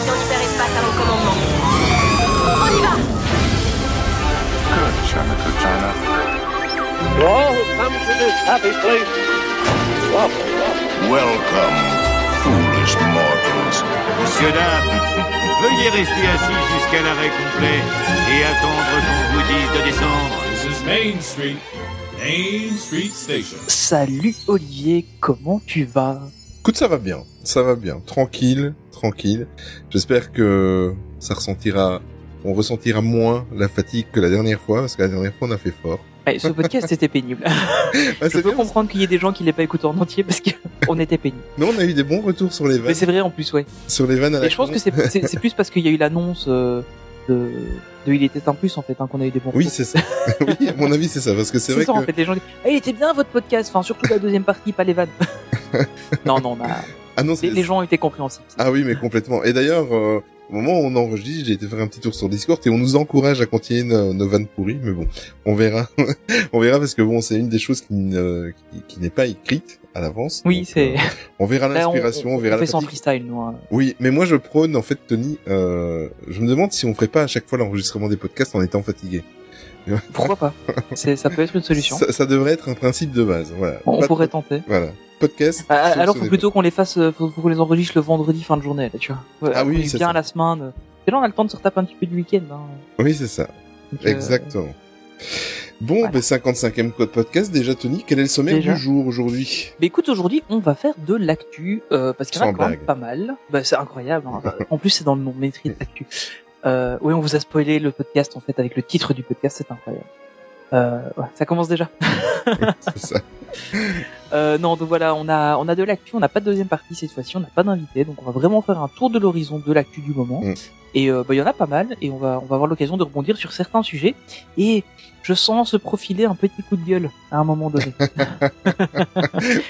station hyperespace à mon commandement. On y va Good, China, good China. To all who come to this happy place, welcome, welcome. Foolish mortals. Monsieur, dame, veuillez rester assis jusqu'à l'arrêt complet et attendre qu'on vous dise de descendre. This is Main Street, Main Street Station. Salut Olivier, comment tu vas? Écoute, ça va bien, ça va bien, tranquille, tranquille. J'espère que ça ressentira, on ressentira moins la fatigue que la dernière fois, parce que la dernière fois on a fait fort. Ouais, Ce podcast était pénible. Ah, Je c'est peux bien. comprendre qu'il y ait des gens qui l'aient pas écouté en entier parce qu'on était pénible. Mais on a eu des bons retours sur les Mais vannes, c'est vrai en plus, ouais. sur les vannes à la Et je pense que c'est c'est- c'est plus parce qu'il y a eu l'annonce euh, de, de Il était un plus en fait, hein, qu'on a eu des bons Oui, retours. c'est ça. oui, à mon avis, c'est ça, parce que c'est C'est vrai ça que en fait, les gens disent Ah, il était bien votre podcast, enfin surtout la deuxième partie, pas les vannes. non, non, on a... ah non, les, les gens ont été compréhensifs. Ah oui, mais complètement. Et d'ailleurs, euh, au moment où on enregistre, j'ai été faire un petit tour sur Discord et on nous encourage à continuer nos, nos vannes pourries, mais bon, on verra. on verra parce que bon, c'est une des choses qui, ne- qui, qui n'est pas écrite à l'avance. Oui, c'est. euh, on verra on- l'inspiration, on, on, verra fait la sans freestyle, nous. hein. Oui, mais moi je prône en fait, Tony. Euh, je me demande si on ferait pas à chaque fois l'enregistrement des podcasts en étant fatigué. Pourquoi pas C'est- Ça peut être une solution. Ça, ça devrait être un principe de base. Voilà. On de- pourrait tenter. Voilà. Podcast. Ah, alors faut plutôt qu'on les fasse, euh, faut, faut qu'on les enregistre le vendredi fin de journée, là, tu vois. Ouais, Ah oui, c'est bien ça. la semaine. Et là, on a le temps de se retaper un petit peu du week-end. Hein. Oui, c'est ça. Donc, euh, Exactement. Bon, voilà. ben 55e code podcast déjà, Tony. Quel est le sommaire Déjà. du jour aujourd'hui? Mais écoute, aujourd'hui, on va faire de l'actu, euh, parce qu'il y en a quand même pas mal. Bah, c'est incroyable. hein. en plus, c'est dans le nom, maîtrise d'actu. Euh, oui, on vous a spoilé le podcast, en fait, avec le titre du podcast, c'est incroyable. Euh, ouais, ça commence déjà. Ça. Euh, non, donc voilà, on a, on a de l'actu, on n'a pas de deuxième partie cette fois-ci, on n'a pas d'invité, donc on va vraiment faire un tour de l'horizon de l'actu du moment. Mm. Et euh, bah, il y en a pas mal, et on va, on va avoir l'occasion de rebondir sur certains sujets. Et je sens se profiler un petit coup de gueule à un moment donné.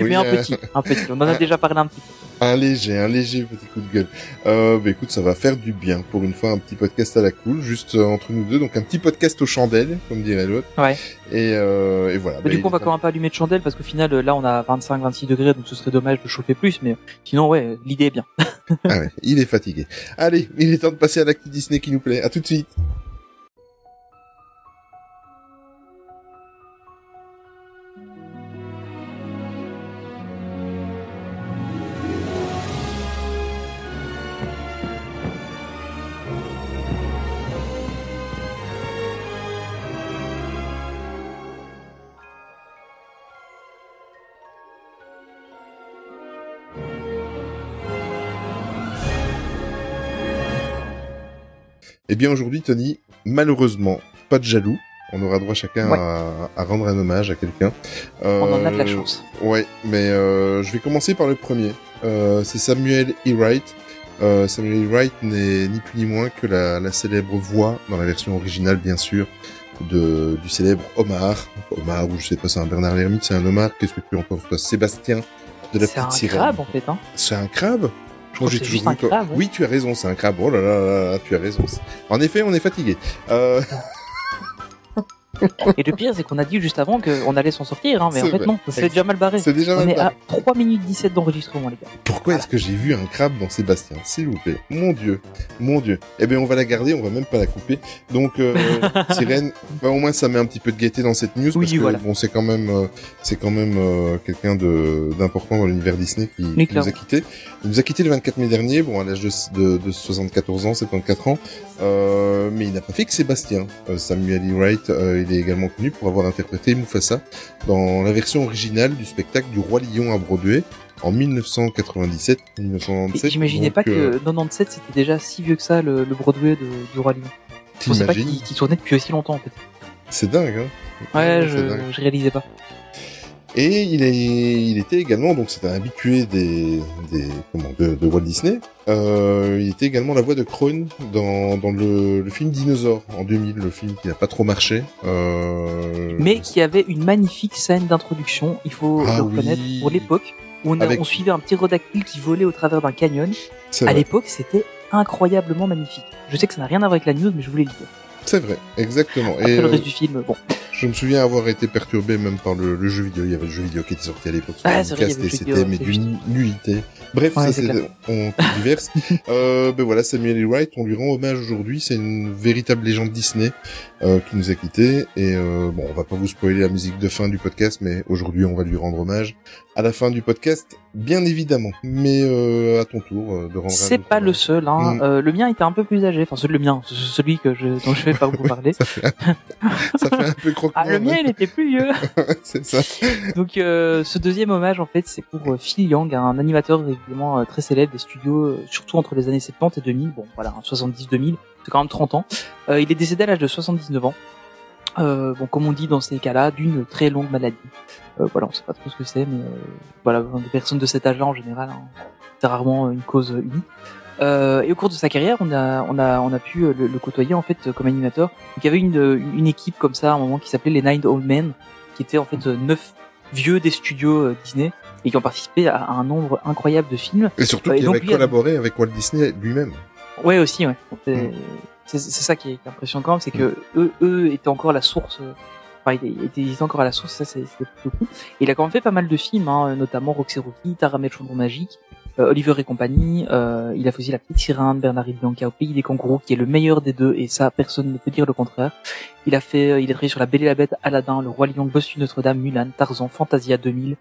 Oui, Mais un euh, petit, un petit. On en a déjà parlé un petit peu. Un léger, un léger petit coup de gueule. Euh, bah écoute, ça va faire du bien pour une fois un petit podcast à la cool, juste euh, entre nous deux. Donc un petit podcast aux chandelles, comme dirait l'autre. Ouais. Et, euh, et voilà. Bah, Bah, du coup, on va quand même pas allumer de chandelle parce qu'au final, là, on a 25-26 degrés, donc ce serait dommage de chauffer plus. Mais sinon, ouais, l'idée est bien. Ah ouais, il est fatigué. Allez, il est temps de passer à l'actu Disney qui nous plaît. À tout de suite. Eh bien aujourd'hui, Tony, malheureusement, pas de jaloux. On aura droit chacun Ouais. à, à rendre un hommage à quelqu'un. Euh, On en a de la chance. Ouais, mais euh, je vais commencer par le premier. Euh, c'est Samuel E. Wright. Euh, Samuel E. Wright n'est ni plus ni moins que la, la célèbre voix, dans la version originale bien sûr, de, du célèbre Omar. Omar, ou je sais pas, c'est un Bernard Lermite, c'est un Omar. Qu'est-ce que tu en penses toi Sébastien de la C'est petite un sirène. crabe, en fait. Hein. C'est un crabe? Crabe. Oui, tu as raison, c'est un crabe. Oh là là là là, tu as raison. En effet, on est fatigué. Euh, Et le pire, c'est qu'on a dit juste avant qu'on allait s'en sortir, hein, mais en fait, vrai. non, c'est déjà mal barré. c'est déjà On mal est barré. à 3 minutes 17 d'enregistrement, les gars. Pourquoi est-ce que j'ai vu un crabe dans Sébastien S'il vous plaît? Mon Dieu. Mon Dieu. Eh bien, on va la garder, on va même pas la couper. Donc, euh, Sirène, bah, au moins, ça met un petit peu de gaieté dans cette news. Oui, parce que, voilà. bon, c'est quand même, euh, c'est quand même euh, quelqu'un de d'important dans l'univers Disney qui, qui nous a quitté. Il nous a quitté le 24 mai dernier, bon, à l'âge de, de, de 74 ans, 74 ans. Euh, mais il n'a pas fait que Sébastien. Euh, Samuel E. Wright, euh, il est également connu pour avoir interprété Mufasa dans la version originale du spectacle du Roi Lion à Broadway en 1997, Et 1997. J'imaginais pas que euh, 97 c'était déjà si vieux que ça, le, le Broadway de, du Roi Lion. Je pensais pas qu'il tournait depuis aussi longtemps, en fait. C'est dingue, hein Ouais, dingue. je réalisais pas. Et il, est, il était également, donc c'est un habitué des, des comment, de, de Walt Disney. Euh, il était également la voix de Krone dans, dans le, le film Dinosaure en 2000, le film qui n'a pas trop marché. Euh, Mais qui avait une magnifique scène d'introduction, il faut Ah le reconnaître, oui. pour l'époque, où on, a- Avec- on suivait un petit rodactyle qui volait au travers d'un canyon. À l'époque, c'était incroyablement magnifique. Je sais que ça n'a rien à voir avec la news, mais je voulais le dire. C'est vrai, exactement. Après Et le euh, reste du film, bon. Je me souviens avoir été perturbé même par le, le jeu vidéo. Il y avait le jeu vidéo qui était sorti à l'époque Ah, c'était mais d'une nullité. Bref, Ouais, ça c'est on diverse. euh, ben voilà, Samuel L. Wright, on lui rend hommage aujourd'hui. C'est une véritable légende Disney euh, qui nous a quittés. Et euh, bon, on va pas vous spoiler la musique de fin du podcast, mais aujourd'hui on va lui rendre hommage à la fin du podcast, bien évidemment. Mais euh, à ton tour euh, de rendre. C'est pas le seul. Hein. Mm. Le mien était un peu plus âgé. Enfin, celui le mien, ce- celui que je, dont je vais pas vous parler. Ça fait, ça fait un peu croque Ah, le mien, il était plus vieux. c'est ça. Donc, ce deuxième hommage, en fait, c'est pour Phil Yang, un animateur évidemment très célèbre des studios, surtout entre les années 70 et 2000. Bon, voilà, hein, 70-2000, c'est quand même 30 ans. Euh, il est décédé à l'âge de 79 ans. Euh, bon, comme on dit dans ces cas-là, d'une très longue maladie. Euh, voilà, on sait pas trop ce que c'est, mais euh, voilà, des personnes de cet âge-là en général, hein, c'est rarement une cause unique. Et au cours de sa carrière, on a, on a, on a pu le, le côtoyer en fait comme animateur. Donc il y avait une, une équipe comme ça à un moment qui s'appelait les Nine Old Men, qui était en fait neuf vieux des studios Disney et qui ont participé à, un nombre incroyable de films. Et surtout avait lui, collaboré avec Walt Disney lui-même. Ouais aussi, ouais. C'est Mm. c'est- c'est ça qui est, impressionnant quand même, c'est que eux, eux étaient encore la source. euh, Enfin, ils étaient, ils étaient encore à la source, ça c'est c'est plutôt cool. Et il a quand même fait pas mal de films, hein, notamment Roxy Rookie, le Chaudron Magique, euh, Oliver et compagnie. Euh, il a fait aussi La Petite Sirène, Bernard et Bianca au Pays des Kangourous, qui est le meilleur des deux, et ça personne ne peut dire le contraire. Il a fait, euh, il a travaillé sur La Belle et la Bête, Aladdin, Le Roi Lion, Bossu Notre-Dame, Mulan, Tarzan, Fantasia 2000,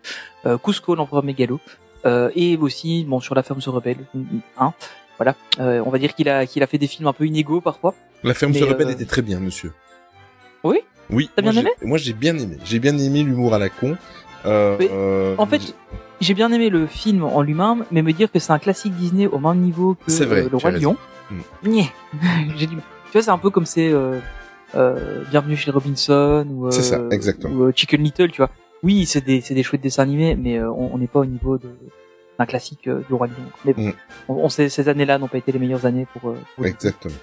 euh, Cusco, l'Empereur Mégalo, euh, et aussi bon sur La Ferme se rebelle, hein. Voilà, Euh, on va dire qu'il a qu'il a fait des films un peu inégaux parfois. La ferme Mais, se rebelle euh, était très bien, monsieur. Oui Oui. T'as bien aimé Moi, j'ai bien aimé. J'ai bien aimé l'humour à la con. Euh, En fait, j'ai bien aimé le film en lui-même, mais me dire que c'est un classique Disney au même niveau que vrai, Le Roi. Lion. Nyeh. j'ai du mal. Tu vois, c'est un peu comme c'est euh, euh, Bienvenue chez Robinson ou, C'est ça, ou, Chicken Little, tu vois. Oui, c'est des c'est des chouettes dessins animés, mais on n'est pas au niveau de d'un classique euh, du Roi Lion. Mais bon, Mm. on, on sait ces années-là n'ont pas été les meilleures années pour. euh, pour Exactement.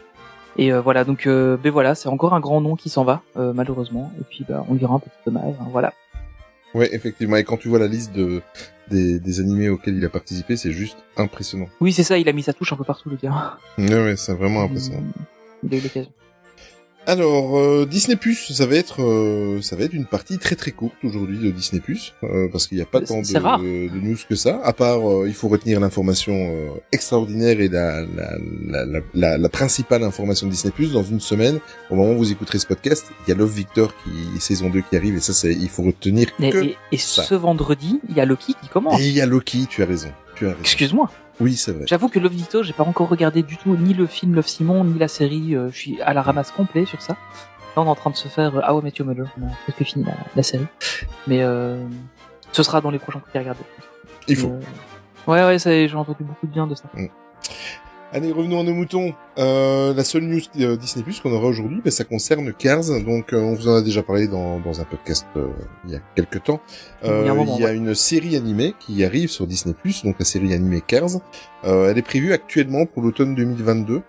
Et euh, voilà, donc euh, ben voilà, c'est encore un grand nom qui s'en va euh, malheureusement. Et puis bah, on rend un petit hommage. hein, voilà. Ouais, effectivement. Et quand tu vois la liste de des, des animés auxquels il a participé, c'est juste impressionnant. Oui, c'est ça. Il a mis sa touche un peu partout, le gars. Ouais, ouais, c'est vraiment impressionnant. Il a eu l'occasion. Alors euh, Disney Plus, ça va être euh, ça va être une partie très très courte aujourd'hui de Disney Plus euh, parce qu'il n'y a pas tant de, de news que ça. À part, euh, il faut retenir l'information euh, extraordinaire et la la, la, la, la la principale information de Disney Plus dans une semaine. Au moment où vous écouterez ce podcast, il y a Love Victor qui saison 2 qui arrive et ça c'est il faut retenir Et, que et, et ça. ce vendredi, il y a Loki qui commence. Et il y a Loki, tu as raison. Tu as raison. Excuse-moi. Oui, c'est vrai. J'avoue que Love Dito, j'ai pas encore regardé du tout ni le film Love Simon ni la série. euh, je suis à la ramasse complet sur ça. Là, on est en train de se faire How I Met Your Mother. On a presque fini la, la série, mais euh, ce sera dans les prochains trucs à regarder. Il faut. Euh, Ouais, ouais, ça- j'ai entendu beaucoup de bien de ça. Allez, revenons à nos moutons. Euh, la seule news euh, Disney Plus qu'on aura aujourd'hui, ben, ça concerne Cars. Donc, euh, on vous en a déjà parlé dans, dans un podcast euh, il y a quelques temps. Euh, Il y a moment, il y a ouais. une série animée qui arrive sur Disney Plus, donc la série animée Cars. Euh, elle est prévue actuellement pour l'automne 2022.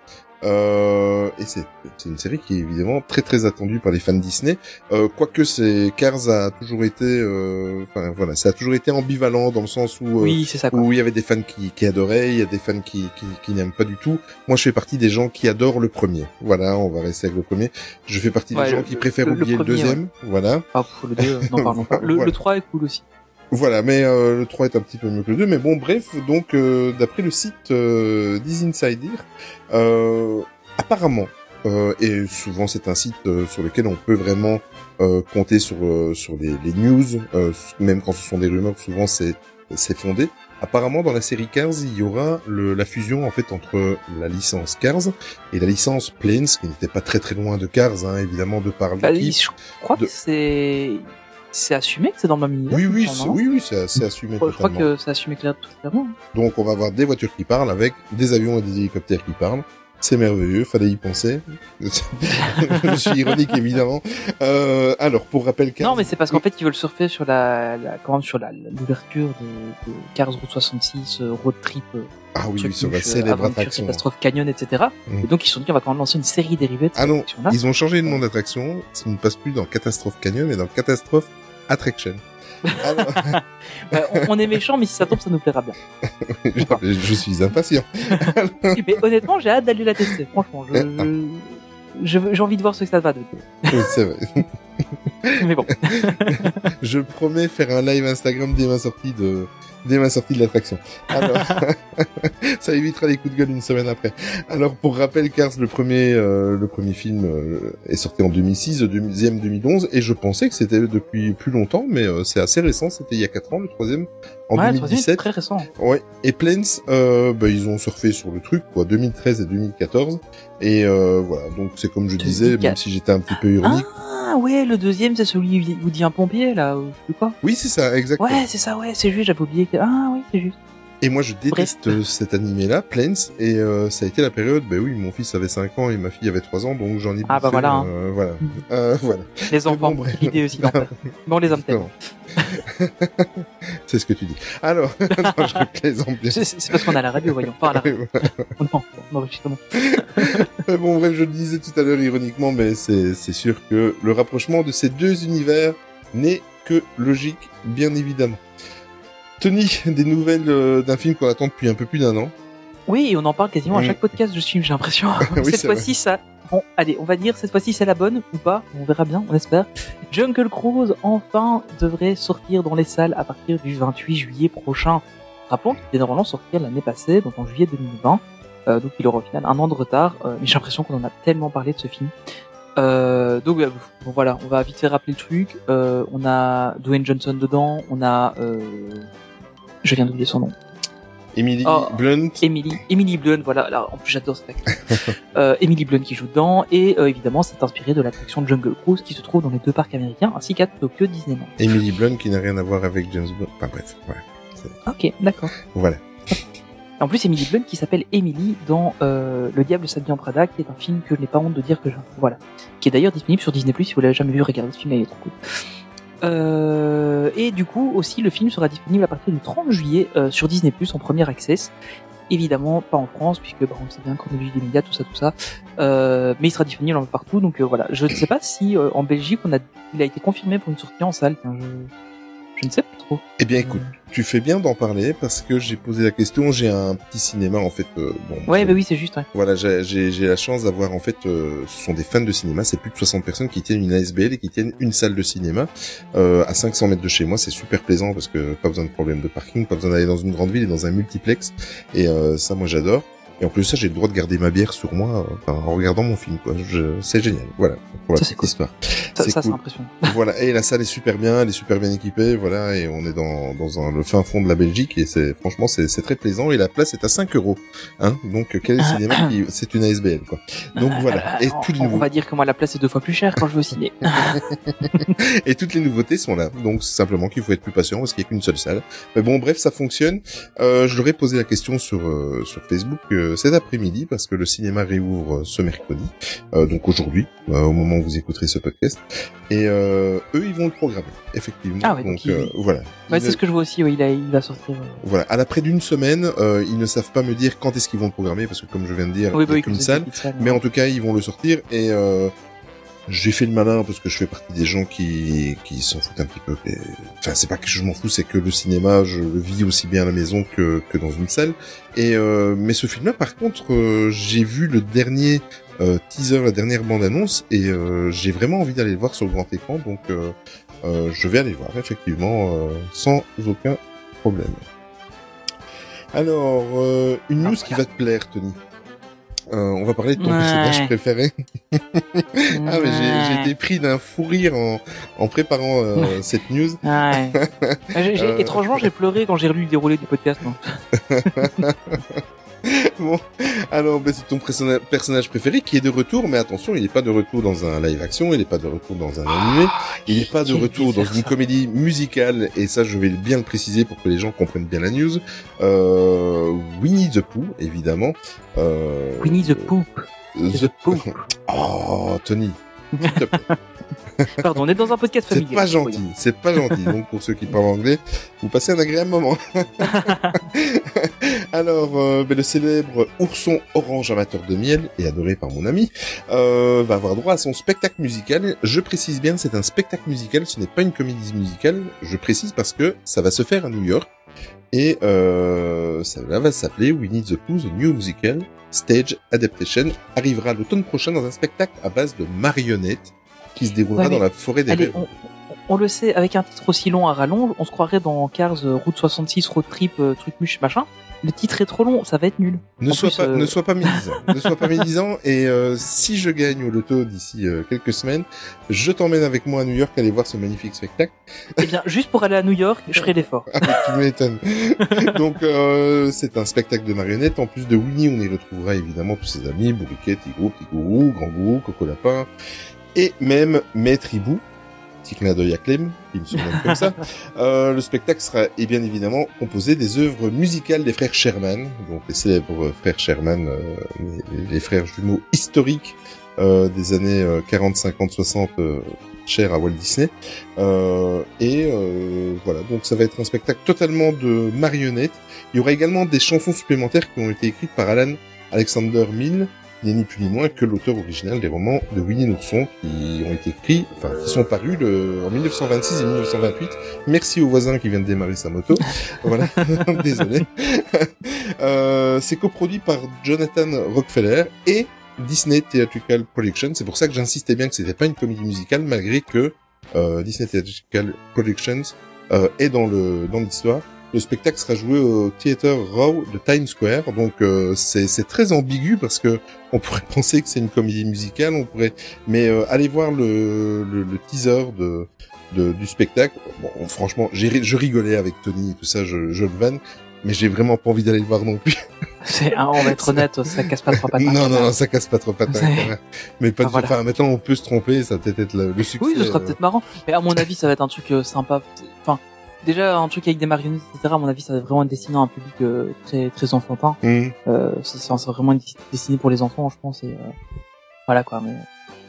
Euh, et c'est c'est une série qui est évidemment très très attendue par les fans Disney. Euh, quoique c'est Cars a toujours été, euh, enfin voilà, ça a toujours été ambivalent dans le sens où euh, Oui, ça. Où il y avait des fans qui, qui adoraient, il y a des fans qui, qui, qui n'aiment pas du tout. Moi, je fais partie des gens qui adorent le premier. Voilà, on va rester avec le premier. Je fais partie Ouais, des gens qui préfèrent le- oublier le, premier, deuxième. Voilà. Ah, pff, le 2, n'en parlons pas. Le, Voilà. le 3 est cool aussi. Voilà, mais euh, le 3 est un petit peu mieux que le 2. Mais bon, bref, donc, euh, d'après le site euh, Insider, euh, apparemment, euh, et souvent c'est un site euh, sur lequel on peut vraiment euh, compter sur, euh, sur les, les news, euh, même quand ce sont des rumeurs, souvent c'est c'est fondé. Apparemment, dans la série Cars, il y aura le, la fusion en fait entre la licence Cars et la licence Planes, qui n'était pas très très loin de Cars, hein, évidemment, de par Bah, l'équipe. je crois de- que c'est c'est assumé que c'est dans le même univers. Oui, oui, c'est- oui, oui, c'est assumé. Je crois- je crois que c'est assumé clairement. Donc on va avoir des voitures qui parlent avec des avions et des hélicoptères qui parlent. C'est merveilleux, fallait y penser. Je suis ironique évidemment. Euh, alors pour rappel, Cars- Non, mais c'est parce qu'en fait, ils veulent surfer sur la, la quand même sur la l'ouverture de, de Cars Route 66, euh, Road Trip, euh, ah oui, sur la célèbre attraction. Catastrophe Canyon, etc. Et donc ils se sont dit, on va quand même lancer une série dérivée de cette Ah non, ils ont changé le nom d'attraction. Ça ne passe plus dans Catastrophe Canyon, mais dans Catastrophe Attraction. Alors, Bah, on, on est méchant, mais si ça tombe, ça nous plaira bien. je, je suis impatient. mais honnêtement, j'ai hâte d'aller la tester. Franchement, Ah. je- je veux- j'ai envie de voir ce que ça va donner. Oui, c'est vrai. Mais bon. Je promets faire un live Instagram dès ma sortie de dès ma sortie de l'attraction. Alors, ça évitera les coups de gueule une semaine après. Alors, pour rappel, Cars, le premier, euh, le premier film euh, est sorti en 2006, le deuxième 2011, et je pensais que c'était depuis plus longtemps, mais euh, c'est assez récent, c'était il y a 4 ans, le troisième, en ouais, le troisième, c'est 2017. très récent. Ouais. Et Planes, euh, bah, ils ont surfé sur le truc, quoi, 2013 et 2014. Et euh, voilà, donc c'est comme je disais, 2004. même si j'étais un petit peu ironique. Ah ouais, le deuxième, c'est celui où il vous dit un pompier, là, ou je sais pas. Oui, c'est ça, exactement. Ouais, c'est ça, ouais, c'est juste, j'avais oublié que... Ah oui, c'est juste. Et moi, je déteste euh, cet animé-là, Planes, et euh, ça a été la période, bah oui, mon fils avait 5 ans et ma fille avait 3 ans, donc j'en ai Ah, bah voilà, hein. euh, voilà. Euh, voilà. Les enfants, bon, bref. l'idée aussi d'enfer. Bon, les hommes c'est ce que tu dis. Alors, non, je plaisante bien. C'est c'est parce qu'on a la radio, voyons. Enfin, la radio. Non, non, justement. Mais bon, bref, je le disais tout à l'heure ironiquement, mais c'est c'est sûr que le rapprochement de ces deux univers n'est que logique, bien évidemment. Tony, des nouvelles euh, d'un film qu'on attend depuis un peu plus d'un an. Oui, et on en parle quasiment à chaque podcast de film, j'ai l'impression. Oui, cette fois-ci, ça. Bon, allez, on va dire cette fois-ci c'est la bonne ou pas, on verra bien, on espère. Jungle Cruise enfin devrait sortir dans les salles à partir du 28 juillet prochain. Rappelons qu'il devait normalement sortir l'année passée, donc en juillet 2020. Euh, donc il aura au final un an de retard, euh, mais j'ai l'impression qu'on en a tellement parlé de ce film. Euh, donc bon, voilà, on va vite fait rappeler le truc. On a Dwayne Johnson dedans, on a, je viens d'oublier son nom. Emily Oh. Blunt. Emily, Emily Blunt, voilà, là, en plus j'adore cette actrice. euh, Emily Blunt qui joue dedans, et euh, évidemment c'est inspiré de l'attraction Jungle Cruise qui se trouve dans les deux parcs américains, ainsi qu'à Tokyo Disneyland. Emily Blunt qui n'a rien à voir avec James Bond. Enfin bref, ouais. Ok, d'accord. Voilà. En plus Emily Blunt qui s'appelle Emily dans euh, Le Diable s'habille en Prada, qui est un film que je n'ai pas honte de dire que j'aime. Voilà. Qui est d'ailleurs disponible sur Disney+, si vous l'avez jamais vu, regardez ce film, il est trop cool. Euh, et du coup, aussi, le film sera disponible à partir du 30 juillet euh, sur Disney+, en premier access. Évidemment, pas en France, puisque bah, on sait bien chronologie des médias, tout ça, tout ça. Euh, mais il sera disponible partout, donc euh, voilà. Je ne sais pas si euh, en Belgique, on a, il a été confirmé pour une sortie en salle. Tiens, je, je ne sais pas trop. Eh bien écoute, tu fais bien d'en parler parce que j'ai posé la question, j'ai un petit cinéma en fait. euh, bon, Ouais, bah oui, c'est juste. Ouais. Voilà, j'ai j'ai- j'ai la chance d'avoir en fait, euh, ce sont des fans de cinéma, c'est plus de 60 personnes qui tiennent une ASBL et qui tiennent une salle de cinéma euh, à 500 mètres de chez moi. C'est super plaisant parce que pas besoin de problème de parking, pas besoin d'aller dans une grande ville et dans un multiplex. Et euh, ça, moi, j'adore. Et en plus ça, j'ai le droit de garder ma bière sur moi euh, en regardant mon film. quoi. Je- C'est génial. Voilà. voilà Ça, c'est cool. histoire. Ça, C'est ça c'est cool. impressionnant. voilà, et la salle est super bien, elle est super bien équipée, voilà, et on est dans, dans un, le fin fond de la Belgique, et c'est franchement c'est c'est très plaisant, et la place est à 5 euros, hein, donc quel est le cinéma qui, c'est une ASBL, quoi. Donc voilà, et les on, on va dire que moi la place est deux fois plus chère quand je veux ciné. et toutes les nouveautés sont là, donc simplement qu'il faut être plus patient parce qu'il n'y a qu'une seule salle. Mais bon, bref, ça fonctionne. Euh, je leur ai posé la question sur euh, sur Facebook euh, cet après-midi parce que le cinéma réouvre ce mercredi, euh, donc aujourd'hui, euh, au moment où vous écouterez ce podcast, et euh, eux ils vont le programmer, effectivement. Ah ouais, donc donc voilà. Ouais, c'est ce que je vois aussi. Oui, il, a, il va sortir. Voilà, à l'après d'une semaine, euh, ils ne savent pas me dire quand est-ce qu'ils vont le programmer parce que comme je viens de dire, Oui, il bah n'y oui, a qu'une salle. une Mais en tout cas, ils vont le sortir et euh, j'ai fait le malin parce que je fais partie des gens qui qui s'en foutent un petit peu. Et- Enfin, c'est pas que je m'en fous, c'est que le cinéma, je le vis aussi bien à la maison que que dans une salle. Et euh, mais ce film-là, par contre, euh, j'ai vu le dernier euh, teaser, la dernière bande-annonce et euh, j'ai vraiment envie d'aller le voir sur le grand écran. Donc, je vais aller voir effectivement euh, sans aucun problème. Alors, euh, une Ah, news qui va te plaire, Tony. Euh, on va parler de ton Ouais. personnage préféré. Ah, mais j'ai- été pris d'un fou rire en, en préparant euh, cette news. Ouais. J'ai- j'ai- Euh. Étrangement, j'ai pleuré quand j'ai relu le déroulé du podcast. bon, alors ben, c'est ton personna- personnage préféré qui est de retour, mais attention, il n'est pas de retour dans un live action, il n'est pas de retour dans un animé, il n'est pas de retour dans une ça. comédie musicale, et ça je vais bien le préciser pour que les gens comprennent bien la news. Euh, Winnie the Pooh, évidemment. Euh, Winnie the Poop. The- The Poop. Oh, Tony. Pardon, on est dans un podcast C'est pas gentil, c'est pas gentil. Donc pour ceux qui parlent anglais, vous passez un agréable moment. Alors, euh, ben, le célèbre ourson orange amateur de miel et adoré par mon ami euh, va avoir droit à son spectacle musical. Je précise bien, c'est un spectacle musical, ce n'est pas une comédie musicale. Je précise parce que ça va se faire à New York et euh, ça va s'appeler Winnie the Pooh the New Musical Stage Adaptation. Arrivera l'automne prochain dans un spectacle à base de marionnettes qui se déroulera Ouais, mais- dans la forêt des Allez, on, on le sait, avec un titre aussi long à rallonge, on se croirait dans Cars euh, Route 66, Road Trip, euh, truc muche, machin. Le titre est trop long, ça va être nul. Ne en sois plus, pas, euh, ne sois pas médisant. ne sois pas médisant. Et euh, si je gagne au loto d'ici euh, quelques semaines, je t'emmène avec moi à New York aller voir ce magnifique spectacle. Eh bien, juste pour aller à New York, je ferai l'effort. Ah, tu m'étonnes. Donc euh, c'est un spectacle de marionnettes. En plus de Winnie, on y retrouvera évidemment tous ses amis, Bourriquet, Tigrou, Petit Gourou, Grand Gourou, Coco Lapin, et même Maître Hibou. Petit clin d'œil à Clem, qui me surnomme comme ça. Euh, le spectacle sera et bien évidemment composé des œuvres musicales des frères Sherman, donc les célèbres frères Sherman, euh, les, les frères jumeaux historiques euh, des années euh, 40, 50, 60, euh, chers à Walt Disney. Euh, et euh, voilà, donc ça va être un spectacle totalement de marionnettes. Il y aura également des chansons supplémentaires qui ont été écrites par Alan Alexander qui n'est ni plus ni moins que l'auteur original des romans de Winnie l'ourson qui ont été écrits, enfin qui sont parus le, en 1926 et 1928. Merci au voisin qui vient de démarrer sa moto. voilà, désolé. euh, c'est coproduit par Jonathan Rockefeller et Disney Theatrical Production. C'est pour ça que j'insistais bien que c'était pas une comédie musicale, malgré que euh, Disney Theatrical Productions euh, est dans le dans l'histoire. Le spectacle sera joué au Theater Row de Times Square, donc euh, c'est très ambigu parce que on pourrait penser que c'est une comédie musicale, on pourrait, mais euh, allez voir le, le, le teaser de, de du spectacle. Bon, franchement, je rigolais avec Tony et tout ça, je, je le vanne, mais j'ai vraiment pas envie d'aller le voir non plus. C'est, hein, on va être honnête, ça casse pas trois pattes. non, non, non, ça casse pas trop patin. C'est- quand même. Mais pas Ah, du voilà. Enfin, maintenant on peut se tromper, ça peut-être être le, le succès. Oui, ce sera euh, peut-être marrant. Mais à mon avis, ça va être un truc euh, sympa. Enfin, déjà un truc avec des marionnettes, etc. À mon avis, ça va vraiment être destiné à un public euh, très très enfantin. hum. Euh, c'est, vraiment destiné pour les enfants, je pense. Et euh, voilà quoi. Mais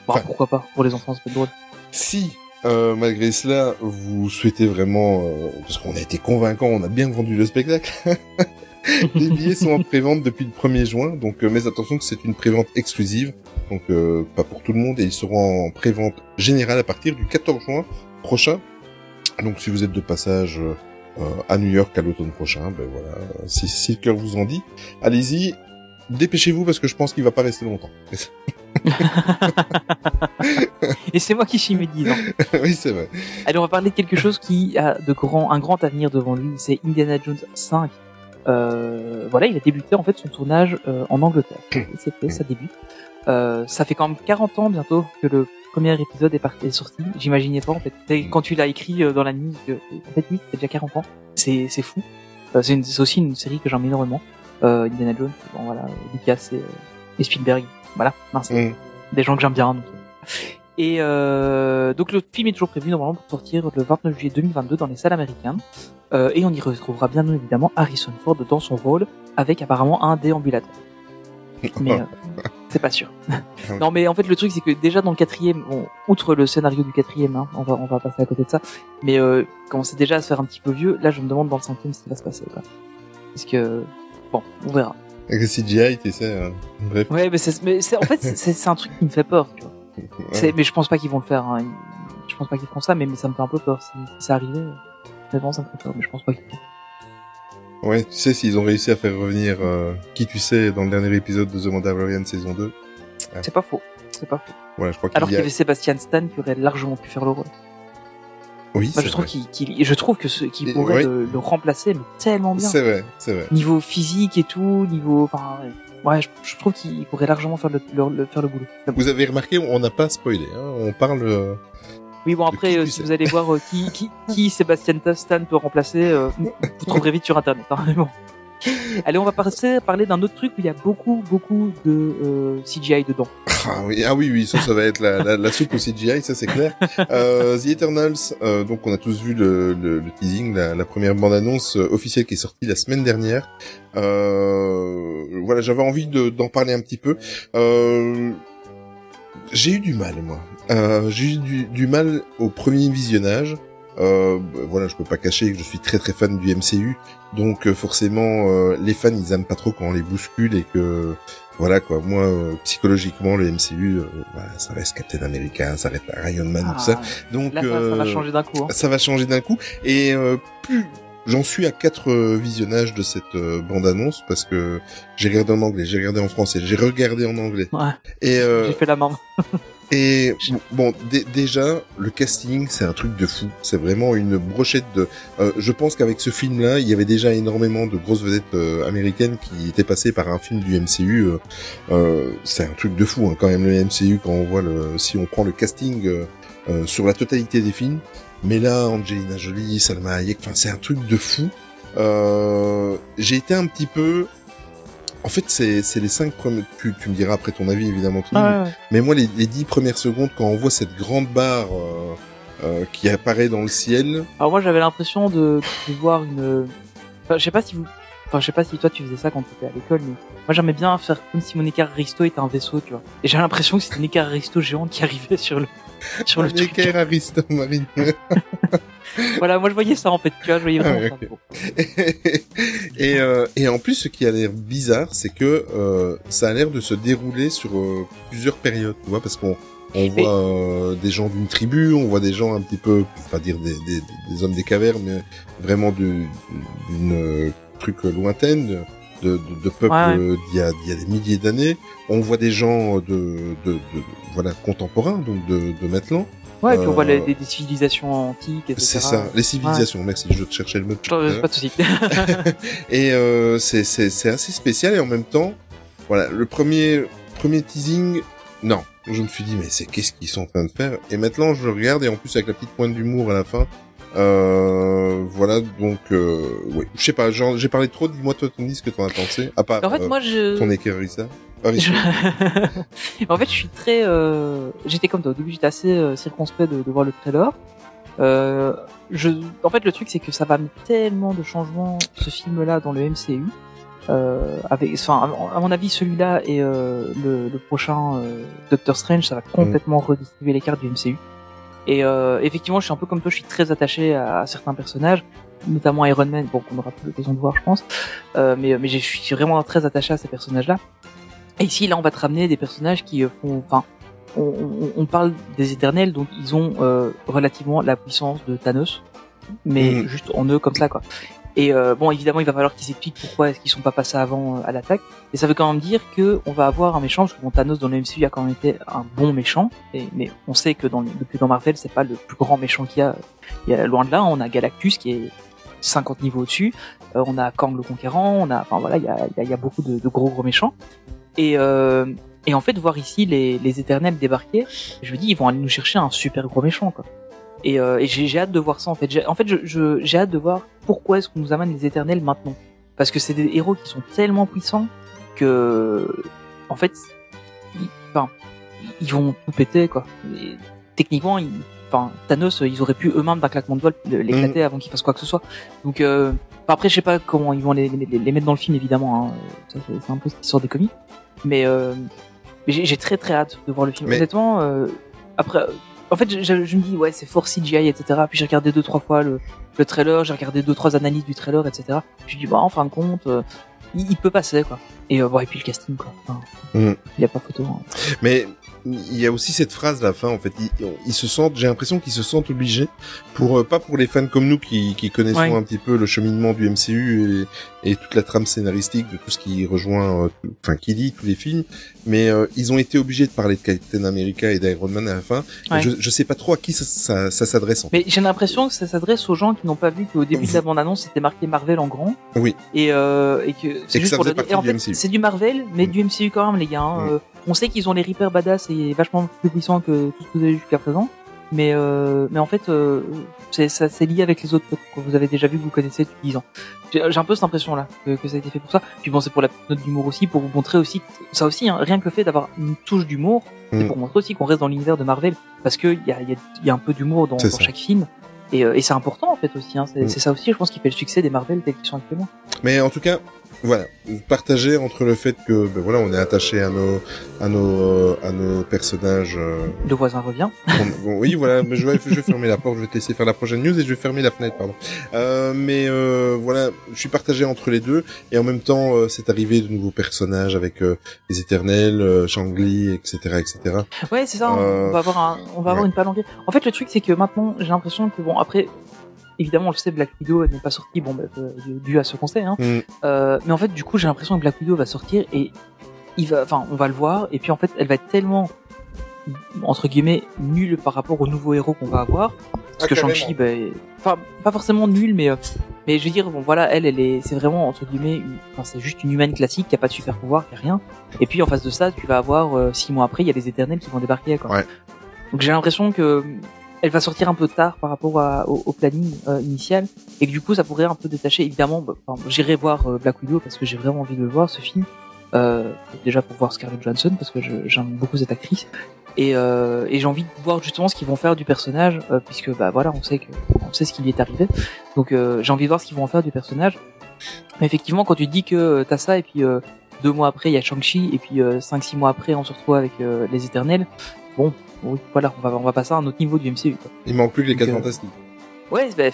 Enfin- pourquoi pas Pour les enfants, ça peut être drôle. Si, euh, malgré cela, vous souhaitez vraiment, parce qu'on a été convaincant, on a bien vendu le spectacle. Les billets sont en prévente depuis le 1er juin, donc mais attention que c'est une prévente exclusive, donc pas pour tout le monde, et ils seront en prévente générale à partir du 14 juin prochain. Donc si vous êtes de passage euh, euh, à New York à l'automne prochain, ben voilà, si, si le cœur vous en dit, allez-y, dépêchez-vous parce que je pense qu'il va pas rester longtemps. Et c'est moi qui suis médisant. oui, c'est vrai. Allez, on va parler de quelque chose qui a de grand, un grand avenir devant lui. C'est Indiana Jones 5. Euh, voilà, il a débuté en fait son tournage euh, en Angleterre. Et c'est fait, ça débute. Euh, ça fait quand même 40 ans bientôt que le premier épisode est, parti, est sorti. J'imaginais pas en fait. Quand tu l'as écrit euh, dans la nuit, que, en fait oui, c'est déjà 40 ans. C'est c'est fou. Euh, c'est aussi une série que j'aime énormément. Euh, Indiana Jones, bon voilà, Lucas et, euh, et Spielberg. Voilà, mince Hum. des gens que j'aime bien. Donc. Et euh, donc le film est toujours prévu normalement pour sortir le 29 juillet 2022 dans les salles américaines. Euh, et on y retrouvera bien évidemment Harrison Ford dans son rôle, avec apparemment un déambulateur. Mais euh, c'est pas sûr. non mais en fait le truc c'est que déjà dans le quatrième, bon, outre le scénario du quatrième, hein, on va on va passer à côté de ça, mais euh, quand c'est déjà à se faire un petit peu vieux, là je me demande dans le cinquième ce qui va se passer. Quoi. Parce que bon, on verra. Avec le CGI, tu sais, euh, bref. Ouais, mais c'est, mais c'est, en fait, c'est, c'est un truc qui me fait peur, tu vois. C'est, mais je pense pas qu'ils vont le faire. Hein. Je pense pas qu'ils feront ça, mais, mais ça me fait un peu peur. Si, si ça arrivait, euh, vraiment, ça me fait peur. Mais je pense pas qu'ils feront. Ouais, tu sais, s'ils ont réussi à faire revenir euh, qui tu sais dans le dernier épisode de The Mandalorian saison 2, C'est pas faux. C'est pas faux. voilà, je crois Alors qu'il qu'il y y a... avait Sébastien Stan qui aurait largement pu faire le rôle. Oui, je trouve vrai. qu'il, qu'il- je trouve que ce, qu'il pourrait ouais. le, le remplacer, mais tellement bien. C'est vrai, c'est vrai. Niveau physique et tout, niveau, enfin, ouais, Ouais, je, je trouve qu'il pourrait largement faire le, le- le- faire le boulot. Vous avez remarqué, on n'a pas spoilé, hein, on parle... euh, Oui, bon après, euh, si vous allez voir euh, qui, qui, qui Sébastien Stan peut remplacer, euh, vous trouverez vite sur internet. Hein, mais bon. Allez, on va passer à parler d'un autre truc où il y a beaucoup, beaucoup de euh, CGI dedans. Ah oui, ah oui, oui, ça, ça va être la, la, la soupe au CGI, ça c'est clair. Euh, The Eternals, euh, donc on a tous vu le, le, le teasing, la, la première bande-annonce officielle qui est sortie la semaine dernière. Euh, voilà, j'avais envie de- d'en parler un petit peu. J'ai eu du mal, moi. Euh, j'ai eu du, du mal au premier visionnage. Euh, voilà, je peux pas cacher que je suis très très fan du MCU, donc euh, forcément euh, les fans ils aiment pas trop quand on les bouscule et que voilà quoi. Moi euh, psychologiquement le MCU, euh, voilà, ça reste Captain America, ça reste Iron Man, tout ça. Donc Ah, là, ça, ça va changer d'un coup. Hein. ça va changer d'un coup. Et euh, plus j'en suis à quatre euh, visionnages de cette euh, bande-annonce parce que j'ai regardé en anglais, j'ai regardé en français, j'ai regardé en anglais. Ouais, Et euh, j'ai fait la main. Et bon, dé- déjà, le casting, c'est un truc de fou. C'est vraiment une brochette de. euh, je pense qu'avec ce film-là, il y avait déjà énormément de grosses vedettes euh, américaines qui étaient passées par un film du MCU. euh, c'est un truc de fou, hein, quand même le MCU quand on voit le. Si on prend le casting sur la totalité des films, mais là, Angelina Jolie, Salma Hayek, enfin, c'est un truc de fou. Euh, J'ai été un petit peu. En fait, c'est c'est les cinq premiers. Tu, tu me diras après ton avis, évidemment. Ouais. mais moi, les, les dix premières secondes, quand on voit cette grande barre euh, euh, qui apparaît dans le ciel, Alors moi j'avais l'impression de, de voir une. Enfin, je sais pas si vous. Enfin, je sais pas si toi tu faisais ça quand tu étais à l'école, mais moi j'aimais bien faire comme si mon écart Risto était un vaisseau, tu vois. Et j'ai l'impression que c'était une écart Risto géante qui arrivait sur le sur le un truc. équerre Aristo Marine. Voilà, moi je voyais ça en fait, tu vois, je voyais vraiment Ah, ça. Bon. et, euh, et en plus, ce qui a l'air bizarre, c'est que euh, ça a l'air de se dérouler sur euh, plusieurs périodes, tu vois, parce qu'on on voit euh, des gens d'une tribu, on voit des gens un petit peu, pas dire des, des, des hommes des cavernes, mais vraiment d'une euh, truc lointaine, de, de, de, peuples Ouais, ouais. d'il y a, y a des milliers d'années. On voit des gens de, de, de voilà contemporains, donc de, de maintenant. Ouais, et puis on voit Euh, les- des, des civilisations antiques, etc. C'est ça, les civilisations. Merci, je te cherchais le mot. Je Pas de soucis. Et euh, c'est c'est c'est assez spécial et en même temps, voilà, le premier premier teasing, non, je me suis dit mais c'est qu'est-ce qu'ils sont en train de faire? Et maintenant je regarde et en plus avec la petite pointe d'humour à la fin, euh, voilà donc euh, oui, je sais pas, j'ai parlé trop. Dis-moi toi Tony ce que t'en as pensé, à part en fait, euh, moi je. ton équerrissa. Je- en fait, je suis très. Euh... J'étais comme toi. Au début, j'étais assez euh, circonspect de, de voir le trailer. Euh, je... En fait, le truc, c'est que ça va amener tellement de changements ce film-là dans le MCU. Euh, avec, enfin, à mon avis, celui-là et euh, le, le prochain euh, Doctor Strange, ça va complètement redistribuer les cartes du MCU. Et euh, effectivement, je suis un peu comme toi, je suis très attaché à, à certains personnages, notamment Iron Man, bon, qu'on aura plus l'occasion de voir, je pense. Euh, mais mais je suis vraiment très attaché à ces personnages-là. Et ici, là, on va te ramener des personnages qui euh, font, enfin, on, on, on parle des éternels, donc ils ont euh, relativement la puissance de Thanos, mais Mhm. juste en eux comme ça, quoi. Et euh, bon, évidemment, il va falloir qu'ils expliquent pourquoi est-ce sont pas passés avant euh, à l'attaque. Et ça veut quand même dire que on va avoir un méchant, parce que Thanos dans le MCU a quand même été un bon méchant, mais on sait que dans, que dans Marvel, c'est pas le plus grand méchant qu'il y a. Il y a loin de là, on a Galactus qui est 50 niveaux au-dessus, euh, on a Kang le Conquérant, on a, enfin voilà, il y a, beaucoup de, gros gros méchants. Et, et en fait, voir ici les, les Éternels débarquer, je me dis, ils vont aller nous chercher un super gros méchant, quoi. Et, euh, et j'ai j'ai hâte de voir ça, en fait. J'ai- En fait, je- je- j'ai hâte de voir pourquoi est-ce qu'on nous amène les Éternels maintenant. Parce que c'est des héros qui sont tellement puissants que, en fait, ils, enfin, ils vont tout péter, quoi. Et techniquement, ils, enfin, Thanos, ils auraient pu eux-mêmes d'un claquement de doigts l'éclater avant qu'il fasse quoi que ce soit. Donc, euh, après, je sais pas comment ils vont les, les, les mettre dans le film, évidemment. Hein. C'est un peu ce qui sort des comics. Mais, euh, j'ai j'ai très très hâte de voir le film. Mais- Honnêtement, euh, après, en fait, je, je- je me dis, ouais, c'est fort CGI, etc. Puis j'ai regardé deux, trois fois le, le trailer, j'ai regardé deux, trois analyses du trailer, etc. Puis je dis, bah, en fin de compte, euh, il, il peut passer, quoi. Et, euh, bon, et puis le casting, quoi. Enfin, Mhm. Il y a pas photo. hein. Mais il y a aussi cette phrase à la fin, en fait, ils, ils se sentent, j'ai l'impression qu'ils se sentent obligés, pour euh, pas pour les fans comme nous qui, qui connaissons Ouais. un petit peu le cheminement du MCU et, et toute la trame scénaristique de tout ce qui rejoint, euh, tout- enfin qui lit tous les films, mais euh, ils ont été obligés de parler de Captain America et d'Iron Man à la fin. Ouais. Je, je sais pas trop à qui ça, ça, ça s'adresse. En fait. Mais j'ai l'impression que ça s'adresse aux gens qui n'ont pas vu qu'au début de la bande-annonce, c'était marqué Marvel en grand. Oui. Et, euh, et que c'est que juste ça pour le Et en fait, c'est du Marvel, mais Mm. du MCU quand même, les gars. hein. Mm. On sait qu'ils ont les Reapers badass et vachement plus puissants que tout ce que vous avez vu jusqu'à présent. Mais, euh, mais en fait, euh, c'est, ça, c'est lié avec les autres potes que vous avez déjà vu, que vous connaissez depuis 10 ans. J'ai, j'ai un peu cette impression-là, que, que ça a été fait pour ça. Puis bon, c'est pour la note d'humour aussi, pour vous montrer aussi, que- ça aussi, hein, rien que le fait d'avoir une touche d'humour, c'est Mm. pour montrer aussi qu'on reste dans l'univers de Marvel. Parce qu'il y a, il y, a, y a un peu d'humour dans, chaque film. Et, euh, et c'est important en fait aussi. Hein. C'est, Mm. c'est ça aussi, je pense, qui fait le succès des Marvel tels qu'ils sont actuellement. Mais en tout cas, voilà, partager entre le fait que, ben voilà, on est attaché à nos, à nos, euh, à nos personnages. euh, Le voisin revient. Bon, oui, voilà, mais je vais, je vais fermer la porte, je vais te laisser faire la prochaine news et je vais fermer la fenêtre, pardon. Euh, mais euh, voilà, je suis partagé entre les deux et en même temps, euh, c'est arrivé de nouveaux personnages avec euh, les Éternels, euh, Shang-Li, etc., etc. Ouais, c'est ça. On va avoir un, on va avoir ouais. une palanquée. En fait, le truc, c'est que maintenant, j'ai l'impression que bon, après, évidemment, on le sait, Black Widow n'est pas sorti, bon, bah, euh, dû- à ce conseil. Hein. Mm. Euh, mais en fait, du coup, j'ai l'impression que Black Widow va sortir et il va, enfin, on va le voir et puis en fait, elle va être tellement entre guillemets nul par rapport aux nouveaux héros qu'on va avoir. Parce Ah, que carrément. Shang-Chi, ben, enfin pas forcément nul, mais euh, mais je veux dire bon voilà, elle elle est c'est vraiment entre guillemets, enfin c'est juste une humaine classique qui a pas de super pouvoir, qui a rien. Et puis en face de ça, tu vas avoir euh, six mois après, il y a les Éternels qui vont débarquer. Quoi. Ouais. Donc j'ai l'impression que elle va sortir un peu tard par rapport au, planning euh, initial. Et que du coup ça pourrait un peu détacher. Évidemment bah, j'irai voir euh, Black Widow parce que j'ai vraiment envie de le voir ce film. Euh, déjà pour voir Scarlett Johansson parce que j'aime beaucoup cette actrice. Et, euh, et j'ai envie de voir justement ce qu'ils vont faire du personnage euh, puisque bah voilà on sait que on sait ce qui lui est arrivé. Donc j'ai envie de voir ce qu'ils vont en faire du personnage. Mais effectivement quand tu dis que t'as ça et puis deux mois après il y a Shang-Chi et puis cinq six mois après on se retrouve avec les Éternels bon oui, voilà on va on va passer à un autre niveau du MCU quoi. Il manque plus que les Donc, 4 euh, fantastiques. Ouais, bah,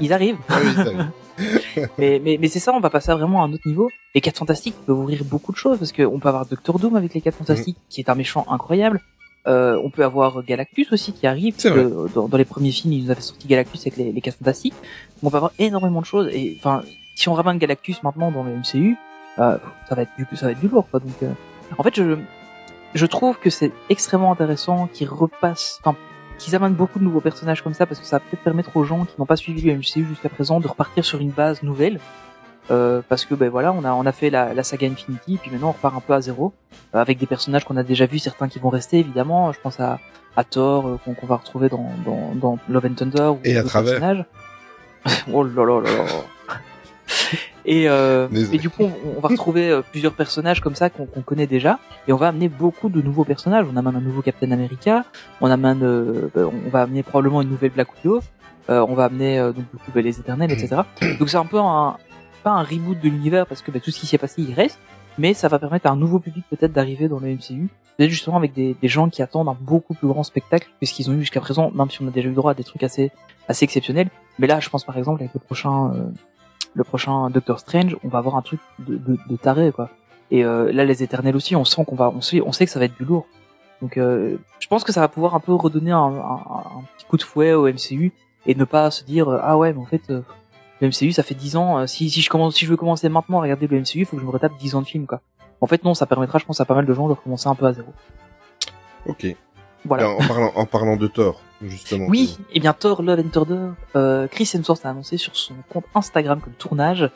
ils arrivent. Ah oui, ça arrive. Mais, mais, mais c'est ça, on va passer à vraiment à un autre niveau. Les 4 fantastiques peuvent ouvrir beaucoup de choses parce qu'on peut avoir Doctor Doom avec les 4 fantastiques, qui est un méchant incroyable. Euh, on peut avoir Galactus aussi qui arrive. Que dans, dans les premiers films, ils nous avaient sorti Galactus avec les, les 4 fantastiques. On va avoir énormément de choses. Et enfin, si on ramène Galactus maintenant dans le MCU, euh, ça va être du ça va être du lourd. Quoi. Donc, euh, en fait, je je trouve que c'est extrêmement intéressant qu'ils repassent, enfin, qu'ils amènent beaucoup de nouveaux personnages comme ça parce que ça va peut-être permettre aux gens qui n'ont pas suivi le MCU jusqu'à présent de repartir sur une base nouvelle. Euh, parce que ben voilà, on a on a fait la, la saga Infinity, puis maintenant on repart un peu à zéro euh, avec des personnages qu'on a déjà vus, certains qui vont rester évidemment. Je pense à, à Thor euh, qu'on va retrouver dans, dans, dans Love and Thunder ou Et à travers. personnages. oh là là là là. Et, euh, et du coup, on, on va retrouver euh, plusieurs personnages comme ça qu'on qu'on connaît déjà, et on va amener beaucoup de nouveaux personnages. On amène un nouveau Captain America, on amène, euh, euh, on va amener probablement une nouvelle Black Widow, euh, on va amener euh, donc bah, les Éternels, etc. Donc c'est un peu un pas un reboot de l'univers parce que bah, tout ce qui s'est passé il reste, mais ça va permettre à un nouveau public peut-être d'arriver dans le MCU, peut-être justement avec des, des gens qui attendent un beaucoup plus grand spectacle que ce qu'ils ont eu jusqu'à présent, même si on a déjà eu droit à des trucs assez assez exceptionnels. Mais là, je pense par exemple avec le prochain euh, le prochain Doctor Strange, on va avoir un truc de, de, de taré quoi. Et euh, là, les Éternels aussi, on sent qu'on va, on sait, on sait que ça va être du lourd. Donc, euh, je pense que ça va pouvoir un peu redonner un, un, un petit coup de fouet au MCU et ne pas se dire euh, ah ouais, mais en fait, euh, le MCU ça fait 10 ans. si si je commence, si je veux commencer maintenant à regarder le MCU, il faut que je me retape 10 ans de film quoi. En fait, non, ça permettra, je pense, à pas mal de gens de recommencer un peu à zéro. Ok. Voilà. En parlant, en parlant de Thor, justement. Oui, et bien Thor Love and Thunder, euh, Chris Hemsworth a annoncé sur son compte Instagram que le tournage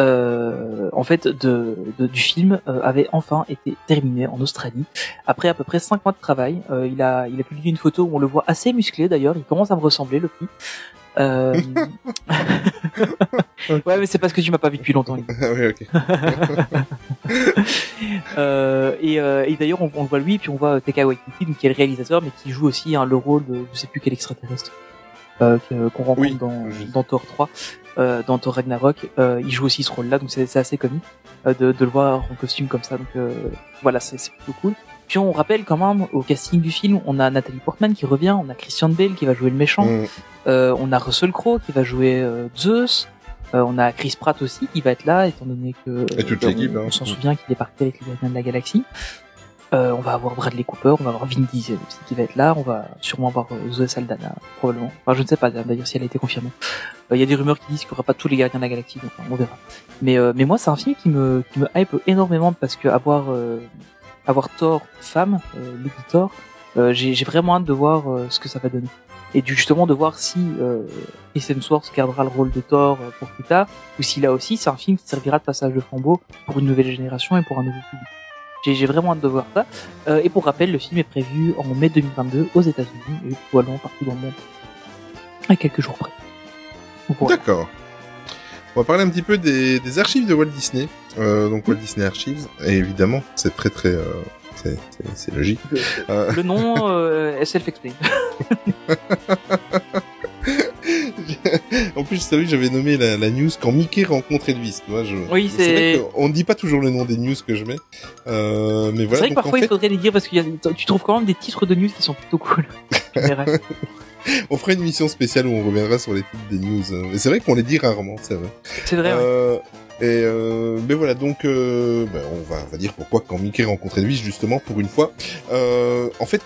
euh, en fait de, de- du film euh, avait enfin été terminé en Australie après à peu près cinq mois de travail. Euh, il a il a publié une photo où on le voit assez musclé d'ailleurs. Il commence à me ressembler le petit. Euh... ouais mais c'est parce que tu m'as pas vu depuis longtemps. Ah oui, ok. Euh, et, euh, et d'ailleurs, on, on voit lui, puis on voit Taika Waititi, qui est le réalisateur, mais qui joue aussi hein, le rôle de je sais plus quel extraterrestre qu'on rencontre Oui, dans, dans Thor 3, euh, dans Thor Ragnarok. Euh, il joue aussi ce rôle-là, donc c'est assez euh, de, de le voir en costume comme ça. Donc voilà, c'est plutôt cool. Puis on rappelle quand même au casting du film, on a Nathalie Portman qui revient, on a Christian Bale qui va jouer le méchant, Mm. euh, on a Russell Crowe qui va jouer euh, Zeus. Euh, on a Chris Pratt aussi qui va être là, étant donné que Et toute l'équipe, on, hein. on s'en souvient qu'il est parti avec les Gardiens de la Galaxie. Euh, on va avoir Bradley Cooper, on va avoir Vin Diesel aussi qui va être là, on va sûrement avoir Zoé Saldana probablement. Enfin, je ne sais pas d'ailleurs si elle a été confirmée. Il y a des rumeurs qui disent qu'il n'y aura pas tous les Gardiens de la Galaxie, donc on verra. Mais euh, mais moi c'est un film qui me qui me hype énormément parce que avoir euh, avoir Thor femme, euh, euh, j'ai vraiment hâte de voir euh, ce que ça va donner et justement de voir si euh, Hemsworth gardera le rôle de Thor euh, pour plus tard, ou si là aussi c'est un film qui servira de passage de flambeau pour une nouvelle génération et pour un nouveau public. J'ai vraiment hâte de voir ça. Et pour rappel, le film est prévu en mai 2022 aux États-Unis et probablement partout dans le monde, à quelques jours près. D'accord. On va parler un petit peu des, des archives de Walt Disney. Euh, donc Walt Disney Archives, et évidemment, c'est très très, euh, c'est- c'est c'est logique. Le nom euh, est self-explain. en plus, savais que j'avais nommé la, la news quand Mickey rencontre Elvis. Je... Oui, c'est c'est- qu'on ne dit pas toujours le nom des news que je mets, euh, mais c'est voilà. vrai que en parfois il faudrait les dire parce que y a- tu trouves quand même des titres de news qui sont plutôt cool. On fera une émission spéciale où on reviendra sur les titres des news. euh, Mais c'est vrai qu'on les dit rarement, c'est vrai. c'est vrai. ouais. Euh, et euh, mais voilà, donc euh, ben, on, va, on va dire pourquoi quand Mickey rencontre Elvis, justement, pour une fois. En fait,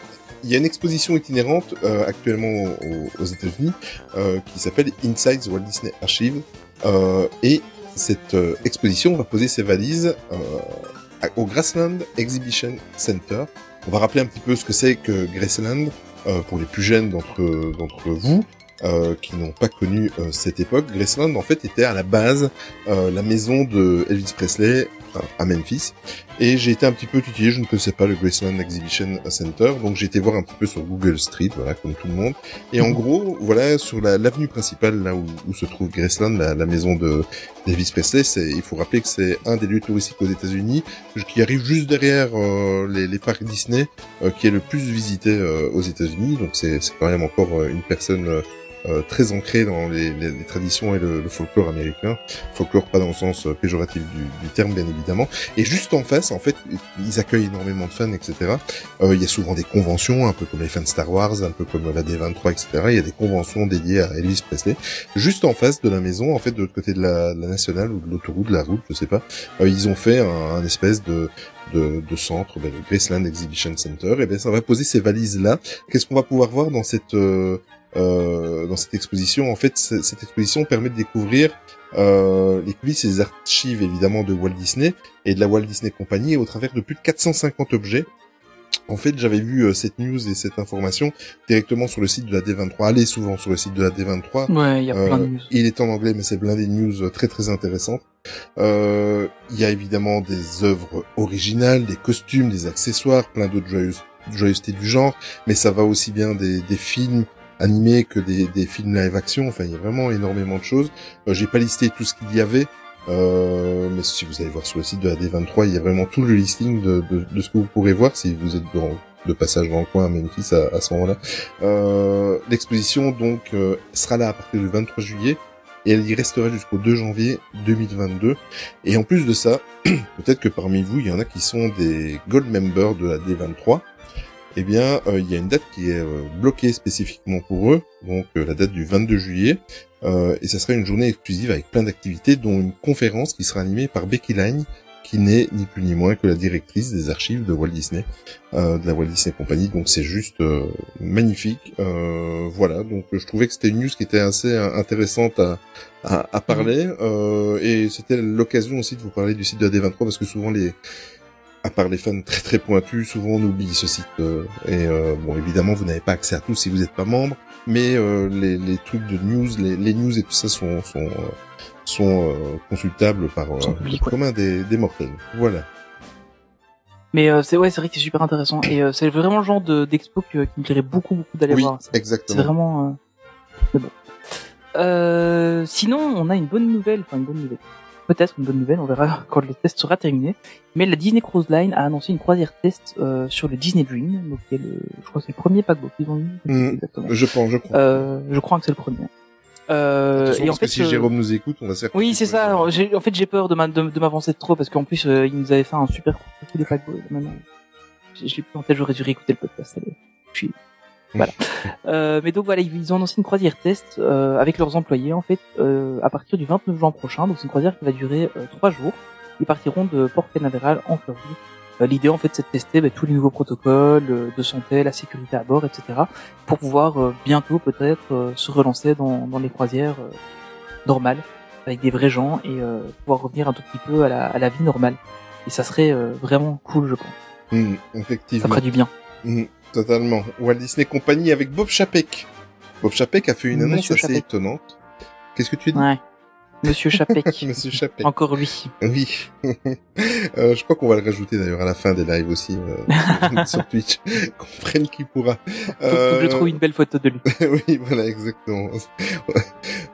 il y a une exposition itinérante actuellement aux, aux États-Unis qui s'appelle Inside the Walt Disney Archive. Et cette exposition va poser ses valises au Grassland Exhibition Center On va rappeler un petit peu ce que c'est que Graceland pour les plus jeunes d'entre d'entre vous. euh, qui n'ont pas connu euh, cette époque, Graceland en fait était à la base euh, la maison de Elvis Presley euh, à Memphis. Et j'ai été un petit peu tutillé, je ne connaissais pas le Graceland Exhibition Center, donc j'ai été voir un petit peu sur Google Street, voilà, comme tout le monde. Et en gros, voilà, sur la- l'avenue principale, là où, où se trouve Graceland, la, la maison de d'Elvis Presley, il faut rappeler que c'est un des lieux touristiques aux États-Unis, qui arrive juste derrière euh, les, les parcs Disney, euh, qui est le plus visité euh, aux États-Unis. Donc c'est, quand même encore euh, une personne euh, très ancrée dans les, les- les traditions et le, le folklore américain. Folklore pas dans le sens euh, péjoratif du, du terme, bien évidemment. Et juste en face, en fait, ils accueillent énormément de fans, etc. Euh, il y a souvent des conventions, un peu comme les fans Star Wars, un peu comme la D23, etc. Il y a des conventions dédiées à Elvis Presley. Juste en face de la maison, en fait, de l'autre côté de la, de la nationale ou de l'autoroute, de la route, je sais pas, euh, ils ont fait un, un espèce de de, de centre, ben, le Graceland Exhibition Center, et ben ça va poser ces valises là. Qu'est-ce qu'on va pouvoir voir dans cette euh, euh, dans cette exposition En fait, cette exposition permet de découvrir euh, les coulisses et les archives évidemment de Walt Disney et de la Walt Disney Company au travers de plus de 450 objets. En fait, j'avais vu euh, cette news et cette information directement sur le site de la D23. Allez souvent sur le site de la D23. Ouais, il y a plein de Euh, news. Il est en anglais, mais c'est blindé de news très très intéressantes. Euh, Il y a évidemment des œuvres originales, des costumes, des accessoires, plein d'autres joyeuses- joyeusetés du genre, mais ça va aussi bien des, des films animés que des, des films live action. Enfin, il y a vraiment énormément de choses. Euh, J'ai pas listé tout ce qu'il y avait. Euh, mais si vous allez voir sur le site de la D23, il y a vraiment tout le listing de, de, de ce que vous pourrez voir si vous êtes dans, de passage dans le coin à Memphis à, à ce moment-là. Euh, L'exposition donc euh, sera là à partir du 23 juillet et elle y restera jusqu'au 2 janvier 2022. Et en plus de ça, peut-être que parmi vous, il y en a qui sont des gold members de la D23. Eh bien, euh, il y a une date qui est euh, bloquée spécifiquement pour eux, donc euh, la date du 22 juillet, euh, et ça sera une journée exclusive avec plein d'activités, dont une conférence qui sera animée par Becky Line, qui n'est ni plus ni moins que la directrice des archives de Walt Disney, euh, de la Walt Disney Company. Donc c'est juste euh, magnifique. Euh, voilà, donc je trouvais que c'était une news qui était assez intéressante à, à, à parler, euh, et c'était l'occasion aussi de vous parler du site de la D23 parce que souvent les à part les fans très très pointus, souvent on oublie ce site. euh, et euh, bon, évidemment, vous n'avez pas accès à tout si vous n'êtes pas membre, mais euh, les, les trucs de news, les, les news et tout ça sont sont euh, sont euh, consultables par euh, le ouais. commun des, des mortels. Voilà. Mais euh, c'est ouais, c'est vrai que c'est super intéressant et euh, c'est vraiment le genre de d'expo que- qui me plairait beaucoup beaucoup d'aller Oui, voir. C'est- C'est exactement. vraiment. Euh... bon. Euh, sinon, on a une bonne nouvelle, enfin une bonne nouvelle. Peut-être une bonne nouvelle, on verra quand le test sera terminé. Mais la Disney Cruise Line a annoncé une croisière test euh, sur le Disney Dream, donc qui est le, je crois que c'est le premier paquebot qu'ils ont eu. Exactement. Je pense, je crois. Euh, je crois que c'est le premier. Euh, Attention, et en fait, si euh, Jérôme nous écoute, on va se oui, c'est ça. Alors, j'ai- En fait, j'ai peur de ma- de, de m'avancer trop parce qu'en plus, ils nous avaient fait un super coup de et Maintenant, l'ai plus en tête. J'aurais dû réécouter le podcast. allez. Puis voilà. Euh, mais donc voilà, ils ont annoncé une croisière test euh, avec leurs employés en fait euh, à partir du 29 juin prochain. Donc c'est une croisière qui va durer euh, trois jours. Ils partiront de Port Canaveral en Floride. Euh, L'idée en fait c'est de tester bah, tous les nouveaux protocoles euh, de santé, la sécurité à bord, etc. pour pouvoir euh, bientôt peut-être euh, se relancer dans, dans les croisières euh, normales avec des vrais gens et euh, pouvoir revenir un tout petit peu à la, à la vie normale. Et ça serait euh, vraiment cool, je pense. Ça effectivement. ferait du bien. Mhm, totalement. Walt Disney Company avec Bob Chapek. Bob Chapek a fait une annonce Monsieur assez Chapek. étonnante. Qu'est-ce que tu Ouais. Monsieur Chapek. Monsieur Chapek. Encore lui. Oui. Euh, je crois qu'on va le rajouter d'ailleurs à la fin des lives aussi euh, sur Twitch. Qu'on prenne qui pourra. Faut, faut que je Euh, trouve une belle photo de lui. oui, voilà, exactement.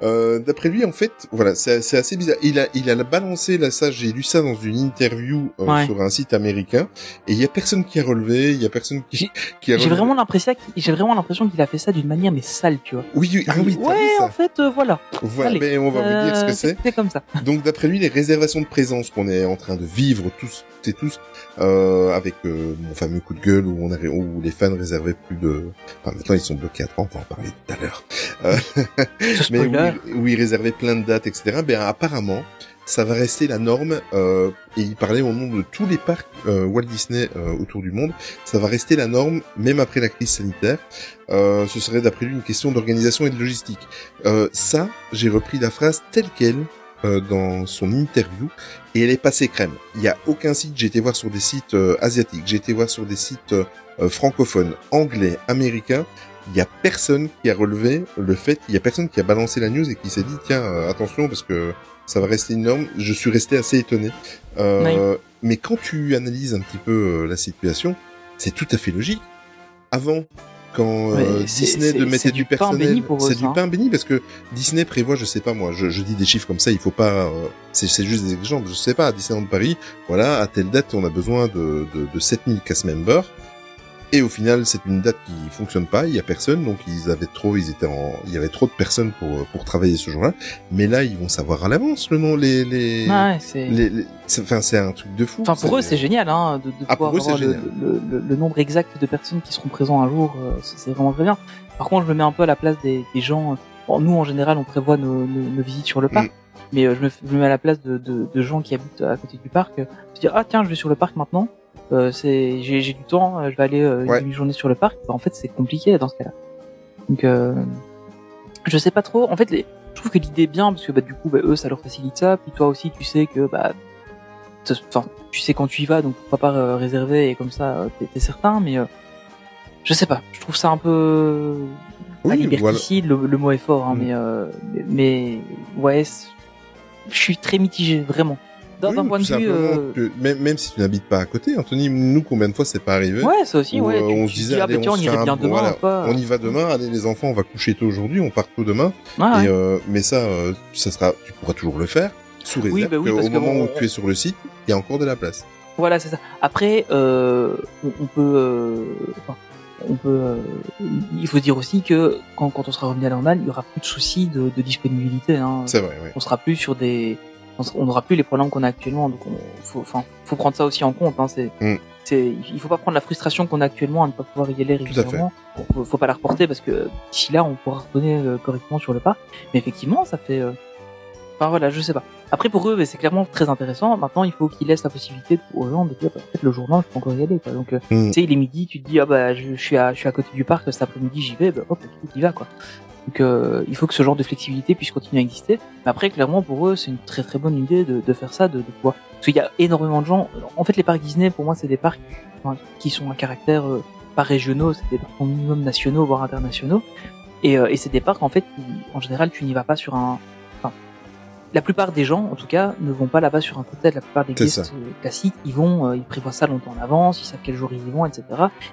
Euh, D'après lui, en fait, voilà, c'est assez bizarre. Il a, il a balancé là, ça, j'ai lu ça dans une interview euh, Ouais. sur un site américain, et il y a personne qui a relevé, il y a personne qui, qui a J'ai vraiment l'impression qu'il- j'ai vraiment l'impression qu'il a fait ça d'une manière mais sale, tu vois. Oui, oui, ah oui, vu ouais, ça. en fait, euh, voilà. Voilà, Allez. mais on va vous dire ce que C'est. Comme ça. Donc d'après lui, les réservations de présence qu'on est en train de vivre tous et tous, euh, avec euh, mon fameux coup de gueule où, on a, où les fans réservaient plus de... Enfin maintenant ils sont bloqués à 30, on va en parler tout à l'heure. Euh, mais où, où ils réservaient plein de dates, etc. Ben apparemment, ça va rester la norme, euh, et il parlait au nom de tous les parcs euh, Walt Disney euh, autour du monde, ça va rester la norme, même après la crise sanitaire. Euh, ce serait d'après lui une question d'organisation et de logistique. Euh, ça, j'ai repris la phrase telle quelle euh, dans son interview et elle est passée crème. Il y a aucun site, j'ai été voir sur des sites asiatiques, j'ai été voir sur des sites francophones, anglais, américains. Il y a personne qui a relevé le fait, il y a personne qui a balancé la news et qui s'est dit tiens attention parce que ça va rester énorme. Je suis resté assez étonné. Euh, Mais quand tu analyses un petit peu euh, la situation, c'est tout à fait logique. Avant, quand euh, Ouais, Disney de mettait du du personnel, c'est du hein. pain béni parce que Disney prévoit, je sais pas moi, je, je dis des chiffres comme ça, il faut pas, euh, c'est c'est juste des exemples, je sais pas, à Disneyland Paris, voilà, à telle date on a besoin de, de, de 7000 cast members. Et au final, c'est une date qui fonctionne pas, il y a personne, donc ils avaient trop, ils étaient en, il y avait trop de personnes pour, pour travailler ce jour-là. Mais là, ils vont savoir à l'avance le nom, les, les, Ouais, c'est. les, enfin, c'est un truc de fou. Enfin, pour eux, c'est génial, hein, de, de Ah, pouvoir eux, avoir le, le, le- le nombre exact de personnes qui seront présents un jour. euh, c'est vraiment très bien. Par contre, je me mets un peu à la place des, des gens. euh, bon, nous, en général, on prévoit nos, nos, nos visites sur le parc, Mm. mais euh, je, me, je me mets à la place de, de, de gens qui habitent à côté du parc. euh, se dire, ah tiens, je vais sur le parc maintenant. Euh, c'est, j'ai, j'ai du temps, euh, je vais aller euh, Ouais. une demi-journée sur le parc. Bah, en fait, c'est compliqué dans ce cas-là. Donc, euh, je sais pas trop. En fait, les, je trouve que l'idée est bien parce que bah, du coup, bah, eux, ça leur facilite ça. Puis toi aussi, tu sais que bah, tu sais quand tu y vas, donc pourquoi pas euh, réserver et comme ça, t'es, t'es certain. Mais euh, je sais pas. Je trouve ça un peu Oui, liberticide. Le, le mot est fort, hein, Mm. mais, euh, mais mais ouais, je suis très mitigé vraiment. D'un, Oui, point de vue, euh, que même, même si tu n'habites pas à côté, Anthony, nous, combien de fois c'est pas arrivé ouais, ça aussi, où, ouais. euh, on tu se disait, dis, ah, allez, bah, on on fait un- bien demain voilà, pas. On y va demain, allez les enfants, on va coucher tôt aujourd'hui, on part tôt demain. Ouais, ouais. Euh, mais ça, euh, ça sera, tu pourras toujours le faire sous réserve Oui, bah oui, que moment où tu es sur le site, il y a encore de la place. Voilà, c'est ça. Après, euh, on, peut, euh, enfin, on peut, euh, il faut dire aussi que quand, quand on sera revenu à la normale, il y aura plus de soucis de, de disponibilité. Hein. C'est vrai, oui. On sera plus sur des, on n'aura plus les problèmes qu'on a actuellement. Donc, on, faut, faut prendre ça aussi en compte. Hein. C'est, Mm. c'est, il faut pas prendre la frustration qu'on a actuellement à ne pas pouvoir y aller régulièrement. Faut, faut pas la reporter parce que d'ici là, on pourra retourner euh, correctement sur le parc. Mais effectivement, ça fait. euh, Enfin voilà, je sais pas. Après pour eux, c'est clairement très intéressant. Maintenant, il faut qu'ils laissent la possibilité aux gens de dire bah, peut-être le jour même, je peux encore y aller. Quoi. Donc, euh, Mm. tu sais, il est midi, tu te dis ah bah je, je suis à je suis à côté du parc cet après-midi, j'y vais, bah hop, tu y vas quoi. Donc euh, il faut que ce genre de flexibilité puisse continuer à exister. Mais après, clairement pour eux, c'est une très très bonne idée de, faire ça, de, de pouvoir. Parce qu'il y a énormément de gens. En fait, les parcs Disney, pour moi, c'est des parcs qui sont à caractère euh, pas régionaux, c'est des parcs au minimum nationaux voire internationaux. Et, euh, et c'est des parcs en fait qui, en général, tu n'y vas pas sur un. La plupart des gens, en tout cas, ne vont pas là-bas sur un coup de tête. La plupart des guests ça. euh, classiques, ils vont, euh, ils prévoient ça longtemps en avance, ils savent quel jour ils y vont, etc.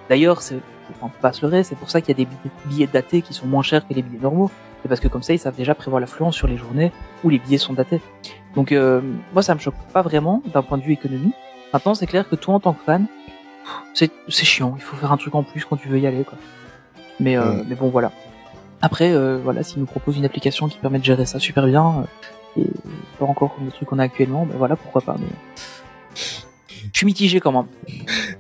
D'ailleurs, c'est, enfin, faut pas se leurrer, c'est pour ça qu'il y a des billets, datés qui sont moins chers que les billets normaux. C'est parce que comme ça, ils savent déjà prévoir l'affluence sur les journées où les billets sont datés. Donc, euh, moi, ça me choque pas vraiment d'un point de vue économie. Maintenant, c'est clair que toi, en tant que fan, c'est, chiant. Il faut faire un truc en plus quand tu veux y aller, quoi. Mais, euh, mais bon, voilà. Après, euh, voilà, s'ils nous proposent une application qui permet de gérer ça super bien, pas encore le truc qu'on a actuellement, ben voilà, pourquoi pas. Mais je suis mitigé quand même.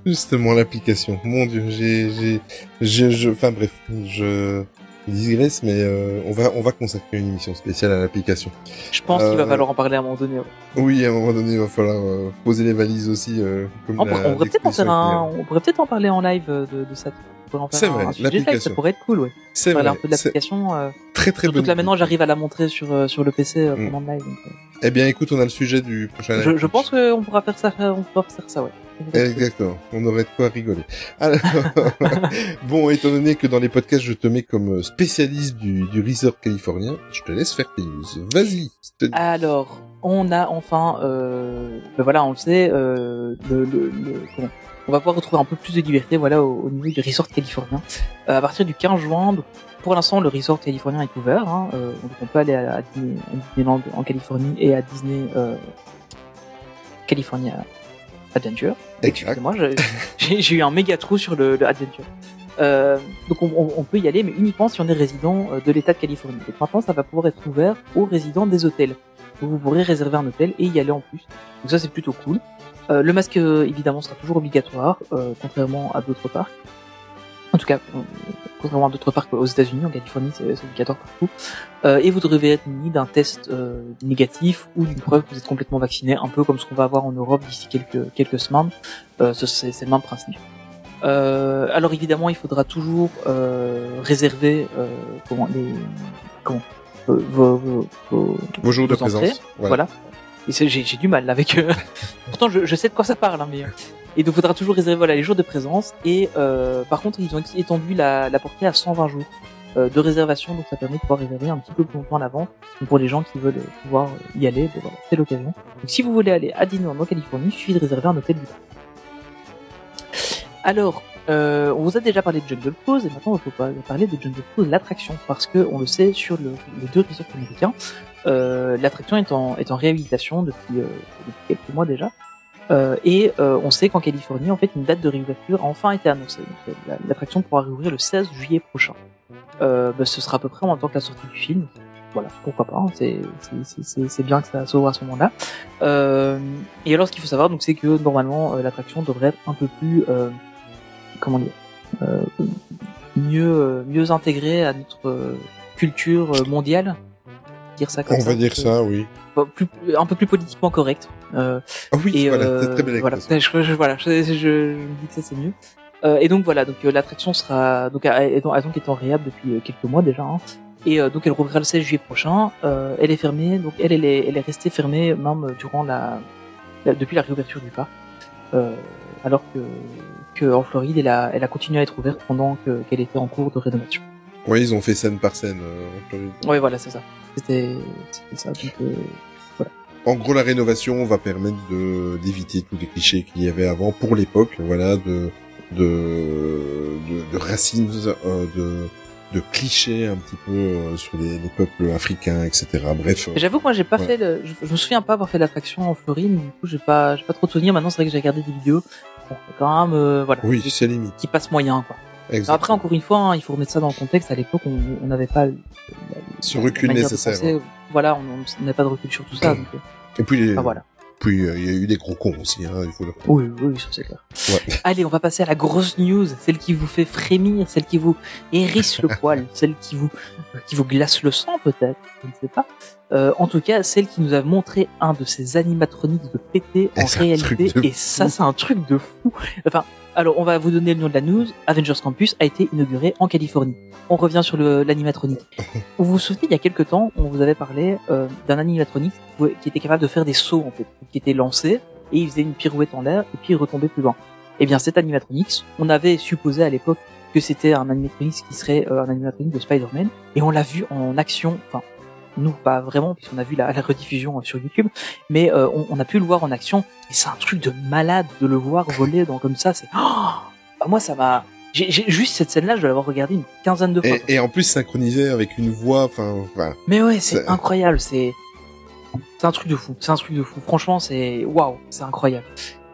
Justement, l'application. Mon dieu, j'ai, j'ai, je, je, enfin bref, je digresse, mais euh, on va, on va consacrer une émission spéciale à l'application. Je pense qu'il va Euh, falloir en parler à un moment donné. ouais. Oui, à un moment donné, il va falloir euh, poser les valises aussi, comme On, la- pourrait- on pourrait peut-être en faire l'expression un, est- on pourrait peut-être en parler en live de, de ça. Pourrait en faire vrai, un sujet live, ça pourrait être cool, ouais. C'est Parler vrai, un peu de l'application. Euh, très très bonne que là maintenant, j'arrive à la montrer sur euh, sur le PC Mm. pendant le live. donc, euh, Eh bien, écoute, on a le sujet du prochain. je, je pense qu'on pourra faire ça, on pourra faire ça, ouais. Exactement. On aurait de quoi rigoler. Alors, bon, étant donné que dans les podcasts, je te mets comme spécialiste du, du resort californien, je te laisse faire tes news. Vas-y. Te- Alors, on a enfin, euh, ben voilà, on le sait, euh, le, le, le- comment on va pouvoir retrouver un peu plus de liberté, voilà, au, au niveau du resort californien. Euh, à partir du 15 juin, donc, pour l'instant, le resort californien est ouvert. Hein, euh, donc on peut aller à, à Disney- à Disneyland en Californie et à Disney euh, California Adventure. Je- j'ai eu un méga trou sur le, le Adventure. Euh, donc on, on- on peut y aller, mais uniquement si on est résident de l'État de Californie. Donc maintenant, ça va pouvoir être ouvert aux résidents des hôtels. Donc vous pourrez réserver un hôtel et y aller en plus. Donc ça, c'est plutôt cool. Euh, le masque, euh, évidemment, sera toujours obligatoire, euh, contrairement à d'autres parcs. En tout cas, euh, contrairement à d'autres parcs aux États-Unis, en Californie, c'est obligatoire partout. Euh, et vous devez être muni d'un test euh, négatif ou d'une preuve que vous êtes complètement vacciné, un peu comme ce qu'on va avoir en Europe d'ici quelques quelques semaines. Euh, ce- c'est le même principe. Euh, alors évidemment, il faudra toujours euh, réserver euh, comment les comment vos, vos, vos- Vos jours de entrées. présence. Voilà. J'ai j'ai du mal là, avec. euh, Pourtant, je, je sais de quoi ça parle, hein, mais. euh, Et donc, faudra toujours réserver voilà, les jours de présence. Et euh, par contre, ils ont étendu la, la portée à 120 jours euh, de réservation, donc ça permet de pouvoir réserver un petit peu plus longtemps à l'avance. Donc pour les gens qui veulent euh, pouvoir y aller, ben voilà, c'est l'occasion. Donc si vous voulez aller à Disneyland en Californie, il suffit de réserver un hôtel du parc. Alors, euh, on vous a déjà parlé de Jungle Cruise et maintenant il faut pas parler de Jungle Cruise, l'attraction, parce que on le sait sur le, les deux resorts américains, l'attraction est en, est en réhabilitation depuis, euh, depuis quelques mois déjà. Euh, et euh, on sait qu'en Californie, en fait, une date de réouverture a enfin été annoncée. Euh, la- L'attraction pourra réouvrir le 16 juillet prochain. Euh, bah, ce sera à peu près en même temps que la sortie du film. Voilà, pourquoi pas. hein, c'est bien que ça s'ouvre à ce moment-là. Euh, et alors, ce qu'il faut savoir, donc, c'est que normalement, euh, l'attraction devrait être un peu plus, euh, comment dire, euh, mieux euh, mieux intégrée à notre euh, culture euh, mondiale. Dire ça comme On ça. va dire ça, oui. Plus, un peu plus politiquement correct. Euh, Ah oui, et voilà, euh, c'est très belle voilà, je, je- voilà, je, je, je me dis que ça c'est mieux. Euh, et donc voilà, donc euh, l'attraction sera donc a, a- a donc été en réhab depuis euh, quelques mois déjà. hein. et euh, donc elle rouvrira le 16 juillet prochain. Euh, elle est fermée, donc elle elle est, elle est restée fermée même durant la, la- depuis la réouverture du parc. Euh, alors que, que en Floride, elle a, elle a continué à être ouverte pendant que- qu'elle était en cours de rénovation. Oui, ils ont fait scène par scène. euh. Ouais, voilà, c'est ça. C'était, ça. Donc, euh, En gros, la rénovation va permettre de d'éviter tous les clichés qu'il y avait avant pour l'époque, voilà, de de de, de racines, euh, de de clichés un petit peu euh, sur les, les peuples africains, etc. Bref, J'avoue que moi j'ai pas Ouais. fait le, je, je me souviens pas avoir fait l'attraction en Floride, du coup j'ai pas, j'ai pas trop de souvenirs. Maintenant c'est vrai que j'ai regardé des vidéos. Bon, quand même, euh, voilà. oui, c'est limite. Qui passe moyen, quoi. Après, encore une fois, hein, il faut remettre ça dans le contexte. À l'époque, on n'avait pas Ce recul nécessaire, penser. Voilà, on n'avait pas de recul sur tout ça. Donc, euh, Et puis, voilà. puis euh, il y a eu des gros cons aussi, hein, il faut le. Oui, oui, ça c'est clair. Ouais. Allez, on va passer à la grosse news, celle qui vous fait frémir, celle qui vous hérisse le poil, celle qui vous qui vous glace le sang peut-être, je ne sais pas. Euh, en tout cas, celle qui nous a montré un de ces animatroniques de pété en réalité, et ça c'est un truc de fou. Enfin, alors on va vous donner le nom de la news. Avengers Campus a été inauguré en Californie. On revient sur l'animatronique. Vous vous souvenez, il y a quelques temps, on vous avait parlé euh, d'un animatronique qui était capable de faire des sauts en fait, qui était lancé et il faisait une pirouette en l'air et puis il retombait plus loin. Eh bien, cet animatronics, on avait supposé à l'époque que c'était un animatronics qui serait euh, un animatronics de Spider-Man et on l'a vu en action. Enfin, nous pas vraiment puisqu'on a vu la, la rediffusion euh, sur YouTube, mais euh, on, on a pu le voir en action et c'est un truc de malade de le voir voler dans comme ça. C'est oh Bah, moi ça m'a. J'ai juste cette scène-là, je dois l'avoir regardée une quinzaine de fois. Et, et en plus synchronisé avec une voix, enfin, enfin, Mais ouais, c'est C'est- incroyable, c'est c'est un truc de fou, c'est un truc de fou. Franchement, c'est waouh, c'est incroyable.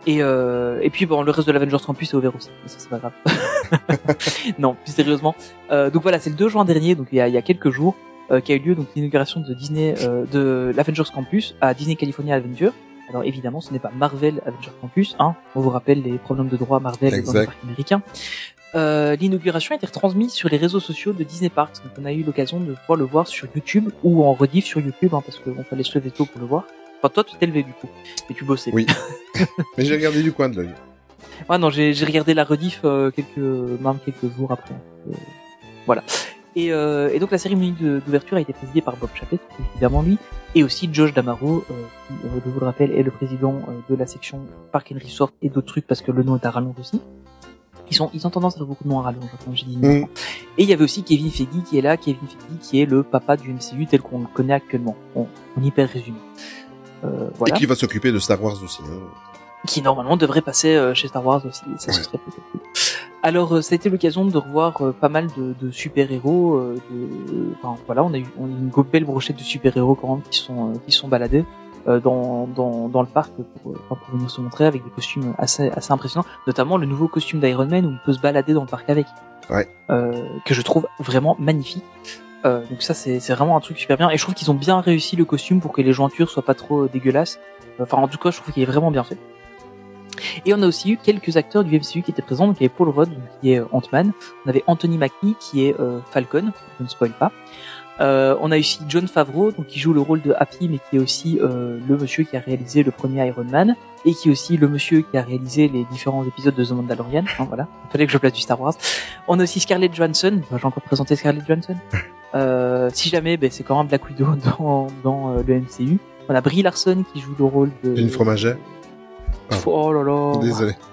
Et euh, et puis bon, le reste de l'Avengers Campus est ouvert aussi, mais ça c'est pas grave. non, plus sérieusement. Euh, donc voilà, c'est le 2 juin dernier, donc il y a, il y a quelques jours, euh, qu'a eu lieu donc l'inauguration de Disney euh, de l'Avengers Campus à Disney California Adventure. Alors évidemment, ce n'est pas Marvel Avengers Campus, hein. On vous rappelle les problèmes de droit Marvel dans Exact. le parc américain. Euh, L'inauguration a été retransmise sur les réseaux sociaux de Disney Parks, donc on a eu l'occasion de pouvoir le voir sur YouTube ou en rediff sur YouTube, hein, parce qu'on fallait se lever tôt pour le voir. Enfin, toi, tu t'es levé du coup, mais tu bossais. Oui. mais j'ai regardé du coin de l'œil. Ouais, non, j'ai j'ai regardé la rediff euh, quelques, même quelques jours après. Euh, voilà. Et, euh, et donc la cérémonie d'ouverture a été présidée par Bob Chapek, évidemment lui, et aussi Josh Damaro, euh, qui, euh, je vous le rappelle, est le président euh, de la section Park and Resort et d'autres trucs parce que le nom est à rallonge aussi. Ils sont, ils ont tendance à faire beaucoup de noms à rallonge, quand j'ai dit. Mm. Et il y avait aussi Kevin Feige qui est là, Kevin Feige qui est le papa du MCU tel qu'on le connaît actuellement. On, on hyper résumé. Euh, voilà Et qui va s'occuper de Star Wars aussi. Hein. qui normalement devrait passer euh, chez Star Wars aussi. Ça, serait peut-être cool. Alors, ça a été l'occasion de revoir euh, pas mal de, de super-héros. euh, de... Enfin, voilà, on a eu on a eu une belle brochette de super-héros quand même qui sont euh, qui sont baladés dans, dans dans le parc pour, pour venir se montrer avec des costumes assez assez impressionnants, notamment le nouveau costume d'Iron Man où on peut se balader dans le parc avec. Ouais. Euh, que je trouve vraiment magnifique. Euh, donc ça c'est c'est vraiment un truc super bien et je trouve qu'ils ont bien réussi le costume pour que les jointures soient pas trop dégueulasses. Enfin en tout cas je trouve qu'il est vraiment bien fait. Et on a aussi eu quelques acteurs du MCU qui étaient présents. Donc il y avait Paul Rudd qui est euh, Ant-Man. On avait Anthony Mackie qui est euh, Falcon. Je ne spoil pas. Euh, on a aussi John Favreau donc qui joue le rôle de Happy mais qui est aussi euh, le monsieur qui a réalisé le premier Iron Man et qui est aussi le monsieur qui a réalisé les différents épisodes de The Mandalorian. Hein, voilà, il fallait que je place du Star Wars. On a aussi Scarlett Johansson. Enfin, J'ai encore présenté Scarlett Johansson. Euh, si jamais, ben, c'est quand même Black Widow dans, dans euh, le MCU. On a Brie Larson qui joue le rôle de... Une fromagère Pff, Oh là là. Désolé.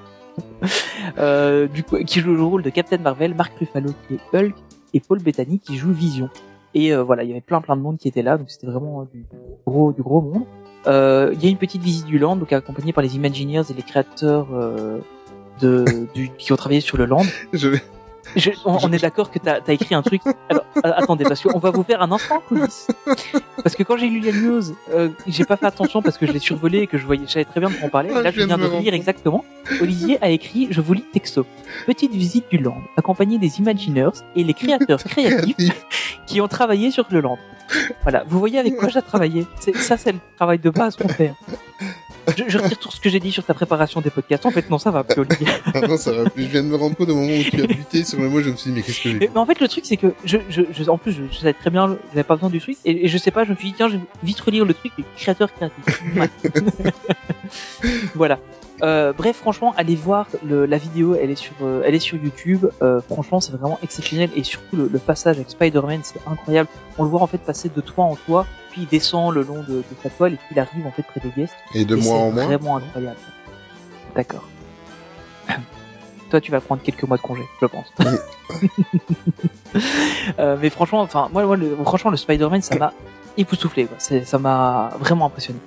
Euh, du coup, qui joue le rôle de Captain Marvel, Mark Ruffalo qui est Hulk et Paul Bettany qui joue Vision. Et euh, voilà, il y avait plein plein de monde qui était là, donc c'était vraiment euh, du gros du gros monde. Euh, Il y a une petite visite du land, donc accompagnée par les Imagineers et les créateurs euh, de du, qui ont travaillé sur le land. Je vais... Je- on, on est d'accord que t'as as écrit un truc. Alors attendez, parce qu'on va vous faire un coulisses. Parce que quand j'ai lu la news, euh, j'ai pas fait attention parce que je l'ai survolé et que je voyais, je savais très bien de quoi on parlait. Ah, Là, je viens de lire exactement. Olivier a écrit, je vous lis texto. Petite visite du land, accompagnée des Imagineers et les créateurs créatifs qui ont travaillé sur le land. Voilà, vous voyez avec quoi j'ai travaillé. C'est- Ça, c'est le travail de base qu'on fait. Je, je retire tout ce que j'ai dit sur ta préparation des podcasts. En fait, non, ça va plus, Olivier. Ah non, ça va plus. Je viens de me rendre compte au moment où tu as buté sur le mot, je me suis dit, mais qu'est-ce que j'ai Mais, mais en fait, le truc, c'est que je, je, je- en plus, je, savais très bien, j'avais pas besoin du truc, et, et je sais pas, je me suis dit, tiens, je vais vite relire le truc, les créateurs créatifs. Ouais. voilà. Euh, bref, franchement, allez voir le, la vidéo, elle est sur, euh, elle est sur YouTube. Euh, franchement, c'est vraiment exceptionnel, et surtout le, le passage avec Spider-Man, c'est incroyable. On le voit en fait passer de toit en toit, puis il descend le long de, de sa toile, et puis il arrive en fait près des guests. Et de Et mois en c'est mois vraiment incroyable. D'accord. Toi, tu vas prendre quelques mois de congé, je pense. Mais franchement, enfin, moi, moi, le, franchement, le Spider-Man, ça m'a époustouflé. Quoi. C'est- Ça m'a vraiment impressionné.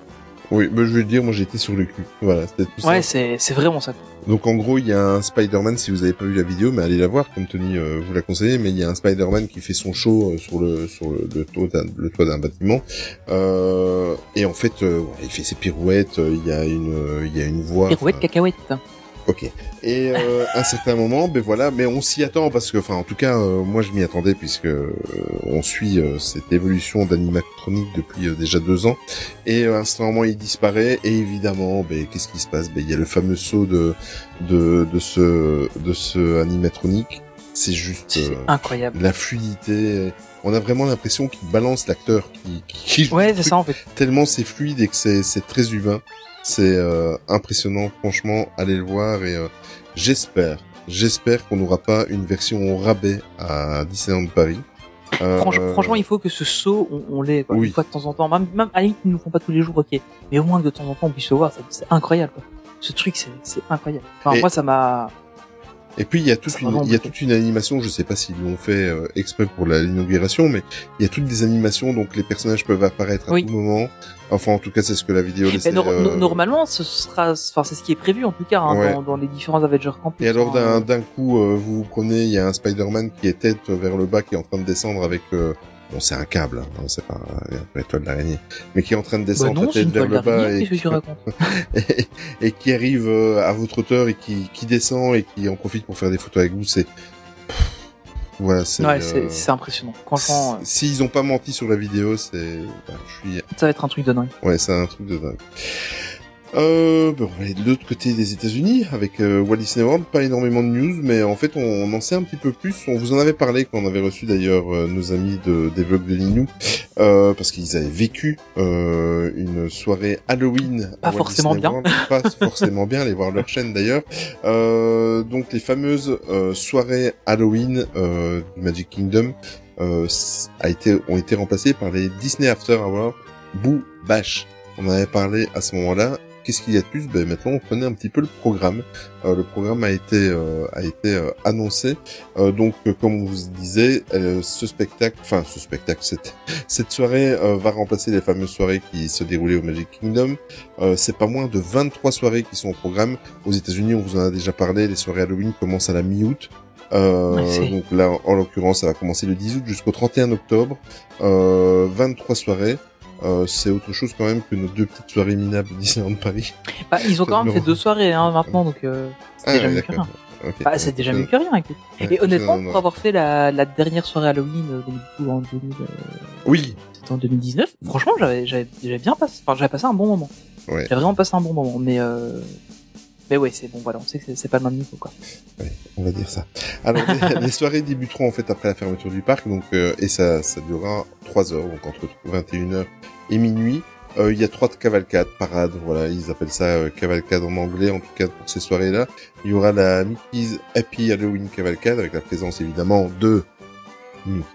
Oui, bah, je veux dire, moi j'étais sur le cul. Voilà, c'était tout Ouais, ça. c'est c'est vraiment ça. Donc en gros, il y a un Spider-Man, si vous avez pas vu la vidéo, mais allez la voir, comme Tony euh, vous l'a conseillé, mais il y a un Spider-Man qui fait son show euh, sur le sur le, le toit d'un le toit d'un bâtiment. Euh, et en fait, euh, il fait ses pirouettes, il y a une il y a une voix. Pirouette, cacahuète. Ok. Et euh, à un certain moment, ben voilà, mais on s'y attend parce que, enfin, en tout cas, euh, moi je m'y attendais puisque euh, on suit euh, cette évolution d'animatronique depuis euh, déjà deux ans. Et euh, à un certain moment, il disparaît et évidemment, ben qu'est-ce qui se passe? Ben il y a le fameux saut de de de ce de ce animatronique. C'est juste euh, incroyable. la fluidité. On a vraiment l'impression qu'il balance l'acteur qui, qui, qui joue Ouais, le c'est truc ça en fait. tellement c'est fluide et que c'est c'est très humain. C'est euh, impressionnant, franchement, allez le voir et euh, j'espère, j'espère qu'on n'aura pas une version au rabais à Disneyland Paris. Euh, Franch- Franchement, il faut que ce saut, on, on l'ait Oui. une fois de temps en temps. Même, même à la limite, ils ne nous font pas tous les jours, ok. Mais au moins que de temps en temps, on puisse le voir. c'est- incroyable. Quoi. Ce truc, c'est c'est incroyable. Enfin, Et- moi, ça m'a. Et puis il y a toute une, il y a toute une animation, je sais pas s'ils l'ont fait euh, exprès pour la- l'inauguration, mais il y a toutes des animations donc les personnages peuvent apparaître à Oui. tout moment. Enfin en tout cas c'est ce que la vidéo laissait. nor- euh, no- normalement, ce sera, enfin, c'est ce qui est prévu en tout cas hein, Ouais. dans, dans les différents Avengers Campus. Et alors hein. d'un d'un coup, euh, vous vous prenez, il y a un Spider-Man qui est tête vers le bas, qui est en train de descendre avec, euh, bon c'est un câble, hein, c'est pas euh, une toile d'araignée, mais qui est en train de Bah descendre non, tête vers le bas et, qui arrive euh, à votre hauteur et qui, qui descend et qui en profite pour faire des photos avec vous, c'est voilà, c'est. Ouais, euh, impressionnant. Euh, S'ils ont pas menti sur la vidéo, c'est, bah, je suis ça va être un truc de dingue. Ouais, c'est un truc de dingue. Euh, ben, on va aller de l'autre côté des États-Unis avec euh, Walt Disney World. Pas énormément de news, mais en fait, on, on en sait un petit peu plus. On vous en avait parlé quand on avait reçu d'ailleurs euh, nos amis de, des vlogs de Linou, euh, parce qu'ils avaient vécu euh, une soirée Halloween. Pas à Walt forcément Disney bien. World. Pas forcément bien. Allez voir leur chaîne d'ailleurs. Euh, donc les fameuses euh, soirées Halloween euh, du Magic Kingdom euh, a été ont été remplacées par les Disney After Hours Boo Bash. On en avait parlé à ce moment-là. Qu'est-ce qu'il y a de plus? Ben maintenant, on connaît un petit peu le programme. Euh, le programme a été euh, a été euh, annoncé. Donc, comme on vous disait, ce spectacle, enfin ce spectacle, cette cette soirée va remplacer les fameuses soirées qui se déroulaient au Magic Kingdom. C'est pas moins de 23 soirées qui sont au programme. Aux États-Unis, on vous en a déjà parlé. Les soirées Halloween commencent à la mi-août. Euh, donc là, en l'occurrence, ça va commencer le 10 août jusqu'au 31 octobre. Euh, 23 soirées. Euh, c'est autre chose quand même que nos deux petites soirées minables de Disneyland Paris. Bah, ils ont quand même fait deux soirées hein, maintenant, donc euh, c'est déjà ouais, mieux que rien. Bah, c'est déjà mieux que rien. écoute. Ouais, Et honnêtement, non, non, pour avoir fait la, la dernière soirée Halloween, euh, donc, du coup, en 2000, euh, Oui, c'était en 2019, franchement, j'avais bien passé, enfin, j'avais passé un bon moment. Ouais. J'avais vraiment passé un bon moment, mais euh, mais ouais, c'est bon, voilà, on sait que c'est- pas le même niveau, quoi. on va dire ça. Alors, les, les soirées débuteront en fait après la fermeture du parc, donc euh, et ça, ça durera 3 heures, donc entre 21h et minuit. Euh, Il y a trois cavalcades, parades, voilà, ils appellent ça euh, cavalcade en anglais, en tout cas pour ces soirées-là. Il y aura la Mickey's Happy Halloween cavalcade avec la présence évidemment de.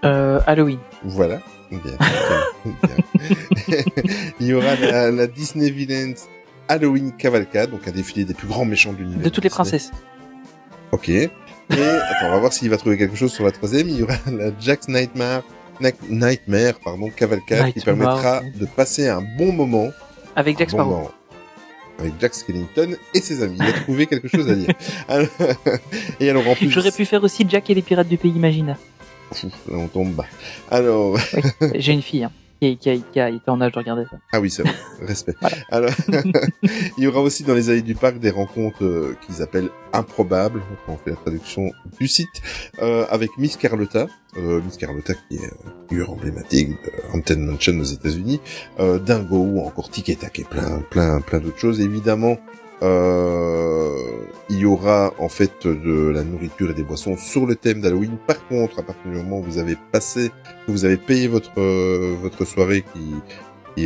Euh, Halloween. Voilà. Bien. Bien. Il y aura la, la Disney Villains Halloween Cavalcade, donc un défilé des plus grands méchants de l'univers. De toutes les princesses. Ok. Et attends, on va voir s'il va trouver quelque chose sur la troisième. Il y aura la Jack's Nightmare, Na- Nightmare, pardon, Cavalcade, qui permettra de passer un bon moment. Avec Jack Sparrow. avec Jack Skellington et ses amis. Il a trouvé quelque chose à dire. Alors- et alors en plus, J'aurais pu faire aussi Jack et les pirates du pays imaginaire. On tombe bas. Alors, J'ai une fille hein, qui, qui, a, qui a été en âge de regarder ça. ah oui, c'est vrai. Respect. Alors, il y aura aussi dans les allées du parc des rencontres euh, qu'ils appellent improbables. On fait la traduction du site euh, avec Miss Carlotta, euh, Miss Carlotta qui est euh, figure emblématique de Haunted Mansion aux États-Unis, euh, Dingo ou encore Tic et Tac et plein, plein, plein d'autres choses. Évidemment, euh, il y aura en fait de la nourriture et des boissons sur le thème d'Halloween. Par contre, à partir du moment où vous avez passé, vous avez payé votre euh, votre soirée qui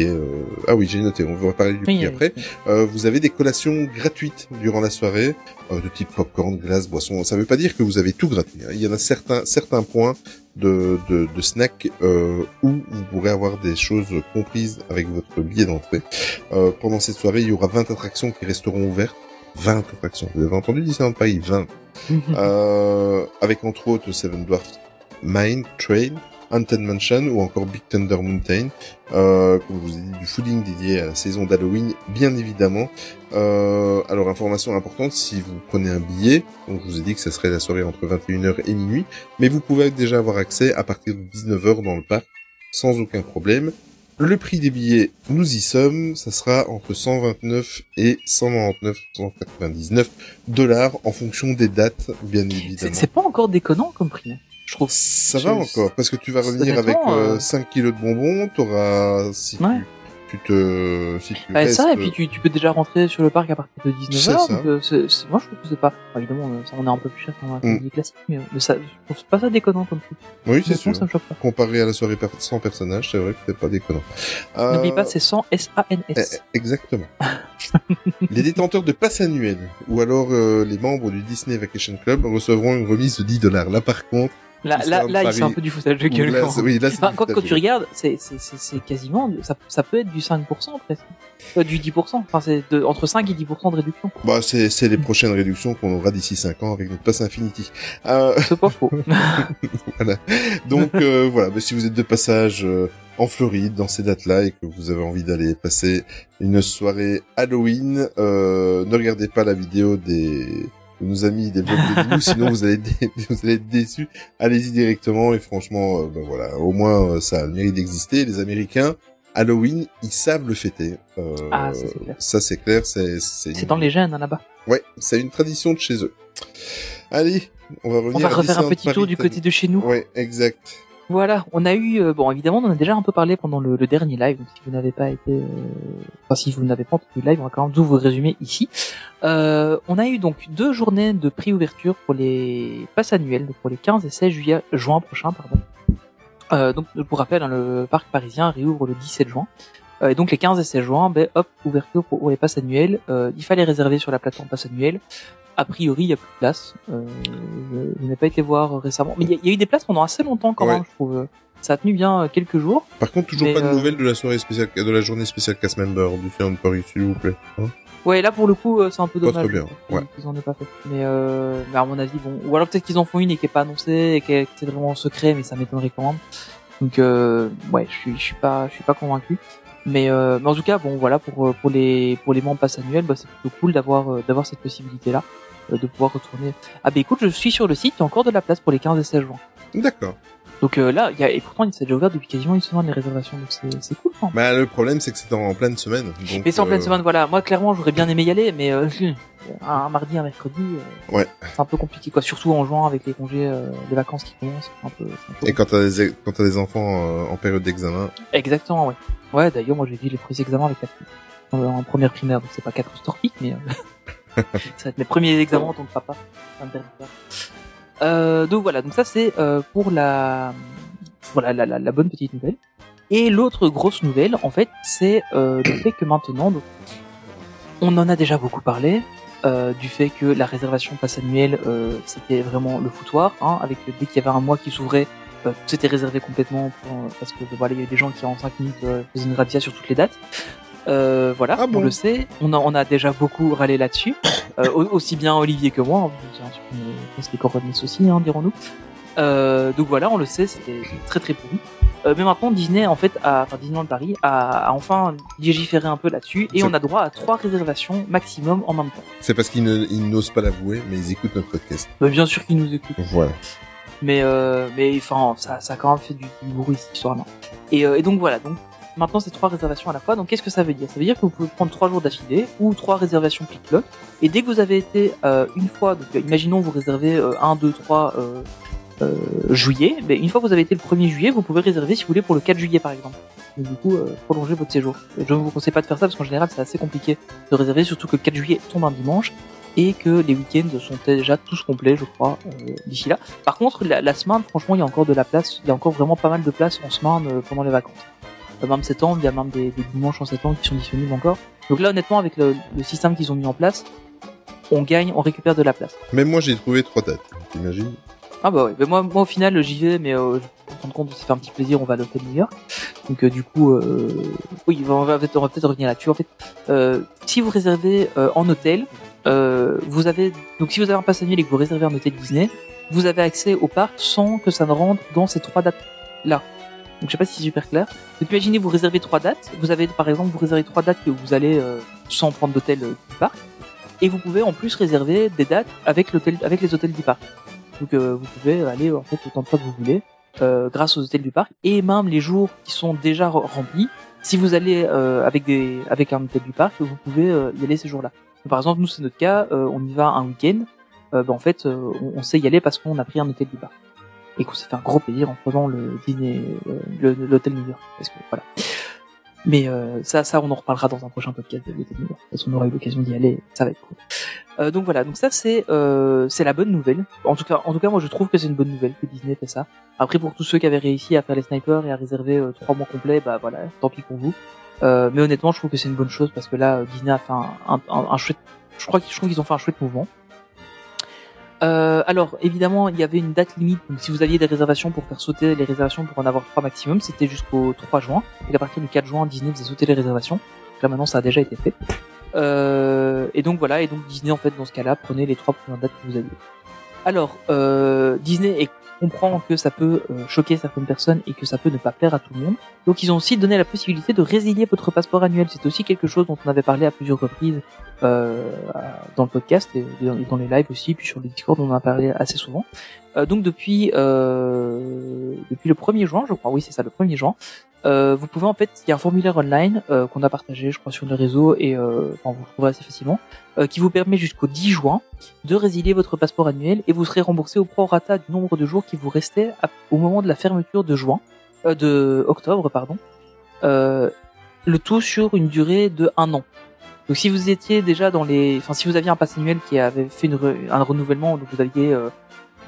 euh, ah oui j'ai noté, on va parler du prix Oui, après. oui. Euh, vous avez des collations gratuites durant la soirée, euh, de type popcorn, glace, boisson. Ça veut pas dire que vous avez tout gratuit. hein. Il y en a certains certains points de de, de snack euh, où vous pourrez avoir des choses comprises avec votre billet d'entrée. Pendant cette soirée, il y aura 20 attractions qui resteront ouvertes. 20 attractions. Vous avez entendu Disneyland Paris 20. Euh, avec entre autres Seven Dwarfs Mine Train, Haunted Mansion ou encore Big Thunder Mountain. Euh, comme je vous ai dit, du fooding dédié à la saison d'Halloween, bien évidemment. Euh, alors, information importante, si vous prenez un billet, donc je vous ai dit que ça serait la soirée entre 21h et minuit, mais vous pouvez déjà avoir accès à partir de 19h dans le parc, sans aucun problème. Le prix des billets, nous y sommes, ça sera entre 129 et 199, 199 dollars en fonction des dates, bien évidemment. c'est pas encore déconnant comme prix, je trouve. Ça va encore, parce que tu vas revenir avec euh, euh, 5 kilos de bonbons, t'auras, si Ouais. tu, tu te, si tu Bah, restes, ça, et puis tu, tu peux déjà rentrer sur le parc à partir de 19h. C'est ça. donc, euh, moi, je trouve que c'est pas. enfin, évidemment, euh, ça, on est un peu plus cher qu'un Mm. classique, mais, euh, mais ça, je trouve pas ça déconnant comme prix. oui, c'est sûr. ça me choque pas. Comparé à la soirée sans personnage, c'est vrai que c'est pas déconnant. Euh, N'oublie pas, c'est 100 eh, S-A-N-S. Exactement. les détenteurs de passe annuel ou alors euh, les membres du Disney Vacation Club recevront une remise de 10 dollars. Là, par contre, Là, là, là, il un peu du foutage de gueule. là, oui, là, Enfin, quand, tu regardes, c'est, c'est, c'est, c'est quasiment, ça, ça peut être du 5% presque. Euh, du 10%. Enfin, c'est de, entre 5 et 10% de réduction. Bah, c'est, c'est les prochaines réductions qu'on aura d'ici 5 ans avec notre passe Infinity. Euh, C'est pas faux. Donc euh, voilà, bah, si vous êtes de passage euh, en Floride dans ces dates-là et que vous avez envie d'aller passer une soirée Halloween, euh, ne regardez pas la vidéo des de nos amis des Dinou, sinon vous allez, être vous allez être déçus. Allez-y directement et franchement, euh, bah, voilà, au moins euh, ça a le mérite d'exister. Les Américains, Halloween, ils savent le fêter. Euh, Ah, ça, c'est clair. Ça c'est clair, c'est une- dans les gènes, hein, là-bas. Ouais, c'est une tradition de chez eux. Allez, on va revenir On va à refaire un petit tour du côté de chez nous. Ouais, exact. Voilà, on a eu, euh, bon évidemment on en a déjà un peu parlé pendant le, dernier live, donc si vous n'avez pas été, euh, enfin si vous n'avez pas entendu le live, on va quand même tout vous résumer ici. Euh, on a eu donc deux journées de prix-ouverture pour les passes annuelles, donc pour les 15 et 16 juillet, juin prochains, pardon. Donc pour rappel, hein, le parc parisien réouvre le 17 juin. Et donc les 15 et 16 juin, ben hop, ouverture pour, les passes annuelles. Il fallait réserver sur la plateforme passe annuelle. A priori, il n'y a plus de place. Euh, je, je n'ai pas été voir récemment, mais il y, a- il y a eu des places pendant assez longtemps quand Ouais. même, je trouve. Ça a tenu bien euh, quelques jours. Par contre, toujours pas de euh, nouvelles de la soirée spéciale, de la journée spéciale cast member du film de Paris, s'il vous plaît. Hein Ouais, là pour le coup, euh, c'est un peu Pas dommage. très bien, ouais. Qu'ils en aient pas fait. Mais, euh, mais à mon avis, bon, ou alors peut-être qu'ils en font une et qui est pas annoncée et qui est, qui est vraiment secret, mais ça m'étonnerait quand même. Donc euh, ouais, je suis, je suis pas, je suis pas convaincu. Mais, euh, mais en tout cas, bon voilà pour euh, pour les pour les membres pass annuels, bah, c'est plutôt cool d'avoir euh, d'avoir cette possibilité là, de pouvoir retourner. Ah bah écoute, je suis sur le site, il y a encore de la place pour les 15 et 16 juin. D'accord. Donc euh, là, y a, et pourtant il s'est déjà ouvert depuis quasiment une semaine les réservations, donc c'est c'est cool. Même. Bah, le problème, c'est que c'est en pleine semaine. Donc, Mais c'est en pleine euh, semaine, voilà. Moi, clairement, j'aurais bien aimé y aller, mais euh, un, un mardi, un mercredi, euh, Ouais. c'est un peu compliqué, quoi. Surtout en juin avec les congés, les vacances qui commencent. Un peu, un peu- Et quand t'as des, quand t'as des enfants en période d'examen, Exactement, ouais. Ouais, d'ailleurs, moi, j'ai vu les premiers examens avec la en, en première primaire, donc c'est pas catastrophique, mais euh, ça va être mes premiers examens en tant que papa. Ça me faire. Euh, donc voilà, donc ça c'est euh, pour la, voilà, la, la, bonne petite nouvelle. Et l'autre grosse nouvelle, en fait, c'est euh, le fait que maintenant, donc, on en a déjà beaucoup parlé, euh, du fait que la réservation passe annuelle, c'était vraiment le foutoir, hein, avec dès qu'il y avait un mois qui s'ouvrait, c'était réservé complètement parce que voilà, il y a eu des gens qui en 5 minutes faisaient une radia sur toutes les dates. Euh, voilà, Ah on bon le sait. On a, on a déjà beaucoup râlé là-dessus, euh, au- aussi bien Olivier que moi. hein, je veux dire, on pèse les coordonnées aussi, hein, dirons-nous. Euh, donc voilà, on le sait, c'était très très pourri. Euh, mais maintenant, Disney, en fait, a, enfin Disneyland Paris a, a enfin légiféré un peu là-dessus et C'est- on a droit à trois réservations maximum en même temps. C'est parce qu'ils n'osent pas l'avouer, mais ils écoutent notre podcast. Bah, bien sûr qu'ils nous écoutent. Voilà. Mais euh, mais enfin ça ça a quand même fait du, du bruit cette histoire-là. Et, euh, et donc voilà donc maintenant c'est trois réservations à la fois. Donc qu'est-ce que ça veut dire? Ça veut dire que vous pouvez prendre trois jours d'affilée ou trois réservations clic-cloc. Et dès que vous avez été euh, une fois, donc imaginons vous réservez euh, 1, 2, 3 euh, juillet, mais une fois que vous avez été le 1er juillet, vous pouvez réserver si vous voulez pour le 4 juillet par exemple. Donc du coup euh, prolonger votre séjour. Je ne vous conseille pas de faire ça parce qu'en général c'est assez compliqué de réserver, surtout que le 4 juillet tombe un dimanche et que les week-ends sont déjà tous complets, je crois, euh, d'ici là. Par contre, la, la semaine, franchement, il y a encore de la place. Il y a encore vraiment pas mal de place en semaine euh, pendant les vacances. Euh, même septembre, il y a même des, des dimanches en septembre qui sont disponibles encore. Donc là, honnêtement, avec le, le système qu'ils ont mis en place, on gagne, on récupère de la place. Même moi, j'ai trouvé trois dates. T'imagines? Ah bah ouais, mais moi, moi au final j'y vais, mais euh, rends compte de se faire un petit plaisir, on va à l'hôtel New York. Donc euh, du coup, euh, oui, on va, on va peut-être revenir là-dessus. En fait, euh, si vous réservez euh, en hôtel, vous avez donc si vous avez un pass annuel et que vous réservez un hôtel Disney, vous avez accès au parc sans que ça ne rentre dans ces trois dates là. Donc je sais pas si c'est super clair. Donc imaginez vous réservez trois dates, vous avez par exemple vous réservez trois dates que vous allez euh, sans prendre d'hôtel euh, du parc, et vous pouvez en plus réserver des dates avec l'hôtel avec les hôtels du parc. Donc euh, vous pouvez aller en fait autant de fois que vous voulez euh, grâce aux hôtels du parc et même les jours qui sont déjà re- remplis. Si vous allez euh, avec des avec un hôtel du parc, vous pouvez y aller ces jours-là. Par exemple, nous c'est notre cas, on y va un week-end. Bah, en fait, on sait y aller parce qu'on a pris un hôtel du parc et qu'on s'est fait un gros plaisir en prenant le dîner, euh, l'hôtel New York. Parce que voilà. Mais euh, ça, ça, on en reparlera dans un prochain podcast de l'hôtel New York parce qu'on aura eu l'occasion d'y aller. Ça va être cool. Euh, donc voilà, donc ça c'est c'est la bonne nouvelle. En tout cas, en tout cas, moi je trouve que c'est une bonne nouvelle que Disney fait ça. Après pour tous ceux qui avaient réussi à faire les snipers et à réserver trois mois complets, bah voilà, tant pis pour vous. Mais honnêtement, je trouve que c'est une bonne chose parce que là, Disney a fait un, chouette. Je crois je qu'ils ont fait un chouette mouvement. Euh, alors évidemment, il y avait une date limite. Donc si vous aviez des réservations pour faire sauter les réservations pour en avoir trois maximum, c'était jusqu'au 3 juin. Et à partir du 4 juin, Disney faisait sauter les réservations. Là maintenant, ça a déjà été fait. Euh, et donc voilà, et donc Disney en fait dans ce cas-là prenez les trois premières dates que vous aviez. Alors euh, Disney comprend que ça peut choquer certaines personnes et que ça peut ne pas plaire à tout le monde. Donc ils ont aussi donné la possibilité de résilier votre passeport annuel. C'est aussi quelque chose dont on avait parlé à plusieurs reprises euh, dans le podcast et dans les lives aussi, puis sur le Discord on en a parlé assez souvent. Euh, donc depuis euh, depuis le 1er juin, je crois, oui c'est ça, le 1er juin, euh, vous pouvez en fait, il y a un formulaire online euh, qu'on a partagé, je crois, sur les réseaux et euh, enfin, vous le trouverez assez facilement, qui vous permet jusqu'au 10 juin de résilier votre passeport annuel et vous serez remboursé au prorata du nombre de jours qui vous restait à- au moment de la fermeture de juin, de octobre, pardon, le tout sur une durée de un an. Donc si vous étiez déjà dans les, enfin si vous aviez un pass annuel qui avait fait une un renouvellement, donc vous aviez euh,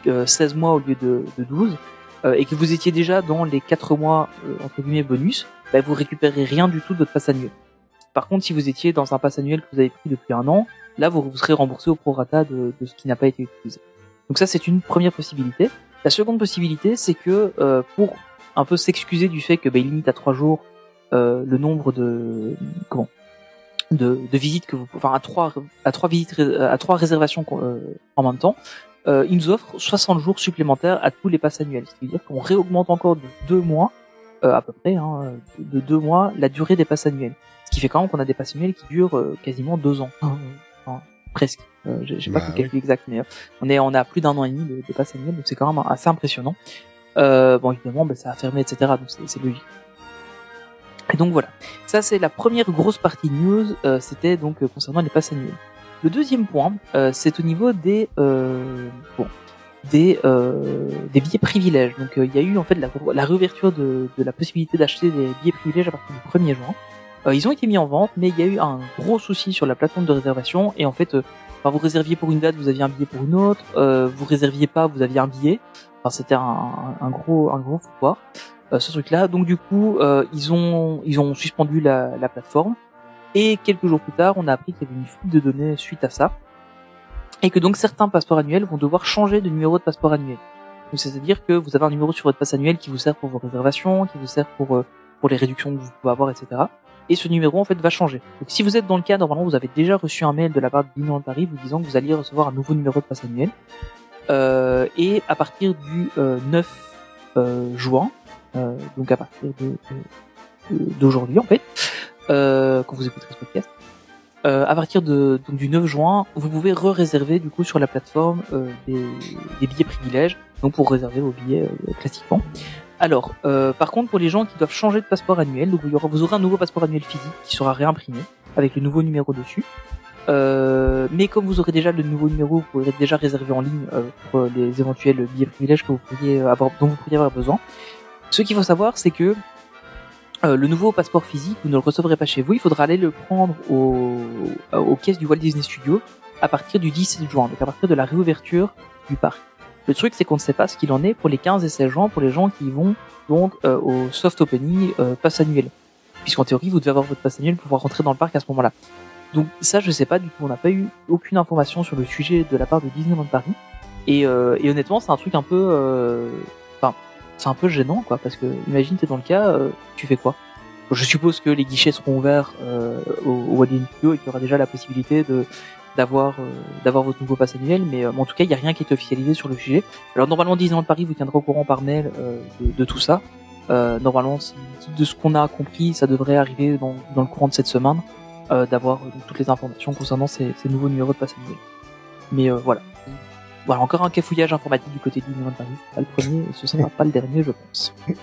euh, 16 mois au lieu de, de 12, euh, et que vous étiez déjà dans les 4 mois euh, entre guillemets bonus, bah, vous récupérez rien du tout de votre pass annuel. Par contre, si vous étiez dans un pass annuel que vous avez pris depuis un an, là vous, vous serez remboursé au prorata de, de ce qui n'a pas été utilisé. Donc ça c'est une première possibilité. La seconde possibilité c'est que euh, pour un peu s'excuser du fait que bah, il limite à 3 jours euh, le nombre de comment de, de visites que vous enfin à trois à trois visites à trois réservations euh, en même temps euh, ils nous offrent 60 jours supplémentaires à tous les passes annuels ce qui veut dire qu'on réaugmente encore de deux mois euh, à peu près hein, de deux mois la durée des passes annuelles. Ce qui fait quand même qu'on a des passes annuelles qui durent euh, quasiment deux ans. Enfin, presque. Euh, j'ai j'ai pas Bah fait le calcul exact mais euh, on est on a plus d'un an et demi de, de passes annuelles donc c'est quand même assez impressionnant. Euh, bon évidemment bah, ça a fermé etc donc c'est c'est logique et donc voilà ça, c'est la première grosse partie news. euh, C'était donc euh, concernant les passes annuelles. Le deuxième point, euh, c'est au niveau des euh, bon, des euh, des billets privilèges. Donc, il y a eu en fait la, réouverture de, la possibilité d'acheter des billets privilèges à partir du 1er juin. Ils ont été mis en vente, mais il y a eu un gros souci sur la plateforme de réservation. Et en fait, enfin, vous réserviez pour une date, vous aviez un billet pour une autre. Euh, vous réserviez pas, vous aviez un billet. Enfin, c'était un, gros un gros foutoir ce truc-là. Donc du coup, euh, ils ont ils ont suspendu la, la plateforme et quelques jours plus tard, on a appris qu'il y avait une fuite de données suite à ça et que donc certains passeports annuels vont devoir changer de numéro de passeport annuel. Donc c'est-à-dire que vous avez un numéro sur votre passe annuel qui vous sert pour vos réservations, qui vous sert pour euh, pour les réductions que vous pouvez avoir, etc. Et ce numéro en fait va changer. Donc si vous êtes dans le cas, normalement vous avez déjà reçu un mail de la part de Disneyland Paris vous disant que vous alliez recevoir un nouveau numéro de passe annuel. Euh, et à partir du euh, 9 euh, juin, euh, donc à partir de, de- d'aujourd'hui en fait, euh, quand vous écouterez ce podcast, euh, à partir de, donc, du 9 juin, vous pouvez re-réserver du coup sur la plateforme euh, des, des billets privilèges, donc pour réserver vos billets euh, classiquement. Alors, euh, par contre, pour les gens qui doivent changer de passeport annuel, donc vous aurez un nouveau passeport annuel physique qui sera réimprimé avec le nouveau numéro dessus. Euh, mais comme vous aurez déjà le nouveau numéro, vous pourrez déjà réserver en ligne euh, pour les éventuels billets privilèges que vous pourriez avoir, dont vous pourriez avoir besoin. Ce qu'il faut savoir, c'est que euh, le nouveau passeport physique, vous ne le recevrez pas chez vous, il faudra aller le prendre euh, aux caisses du Walt Disney Studio à partir du 17 juin, donc à partir de la réouverture du parc. Le truc, c'est qu'on ne sait pas ce qu'il en est pour les 15 et 16 juin pour les gens qui vont donc euh, au soft opening euh, pass annuel. Puisqu'en théorie, vous devez avoir votre pass annuel pour pouvoir rentrer dans le parc à ce moment-là. Donc ça, je sais pas du tout. On n'a pas eu aucune information sur le sujet de la part de Disneyland Paris. Et, et honnêtement, c'est un truc un peu, enfin, c'est un peu gênant, quoi. Parce que imagine, t'es dans le cas, euh, tu fais quoi? Je suppose que les guichets seront ouverts euh, au, au Studio et qu'il y aura déjà la possibilité d'avoir euh, d'avoir votre nouveau pass annuel. Mais en tout cas, il y a rien qui est officialisé sur le sujet. Alors normalement, Disneyland Paris vous tiendra au courant par mail de, tout ça. Normalement, de ce qu'on a compris, ça devrait arriver dans, le courant de cette semaine d'avoir toutes les informations concernant ces, ces nouveaux numéros de passe annuel. Mais voilà. Voilà, encore un cafouillage informatique du côté Disneyland Paris. Pas le premier, et ce sera pas le dernier, je pense.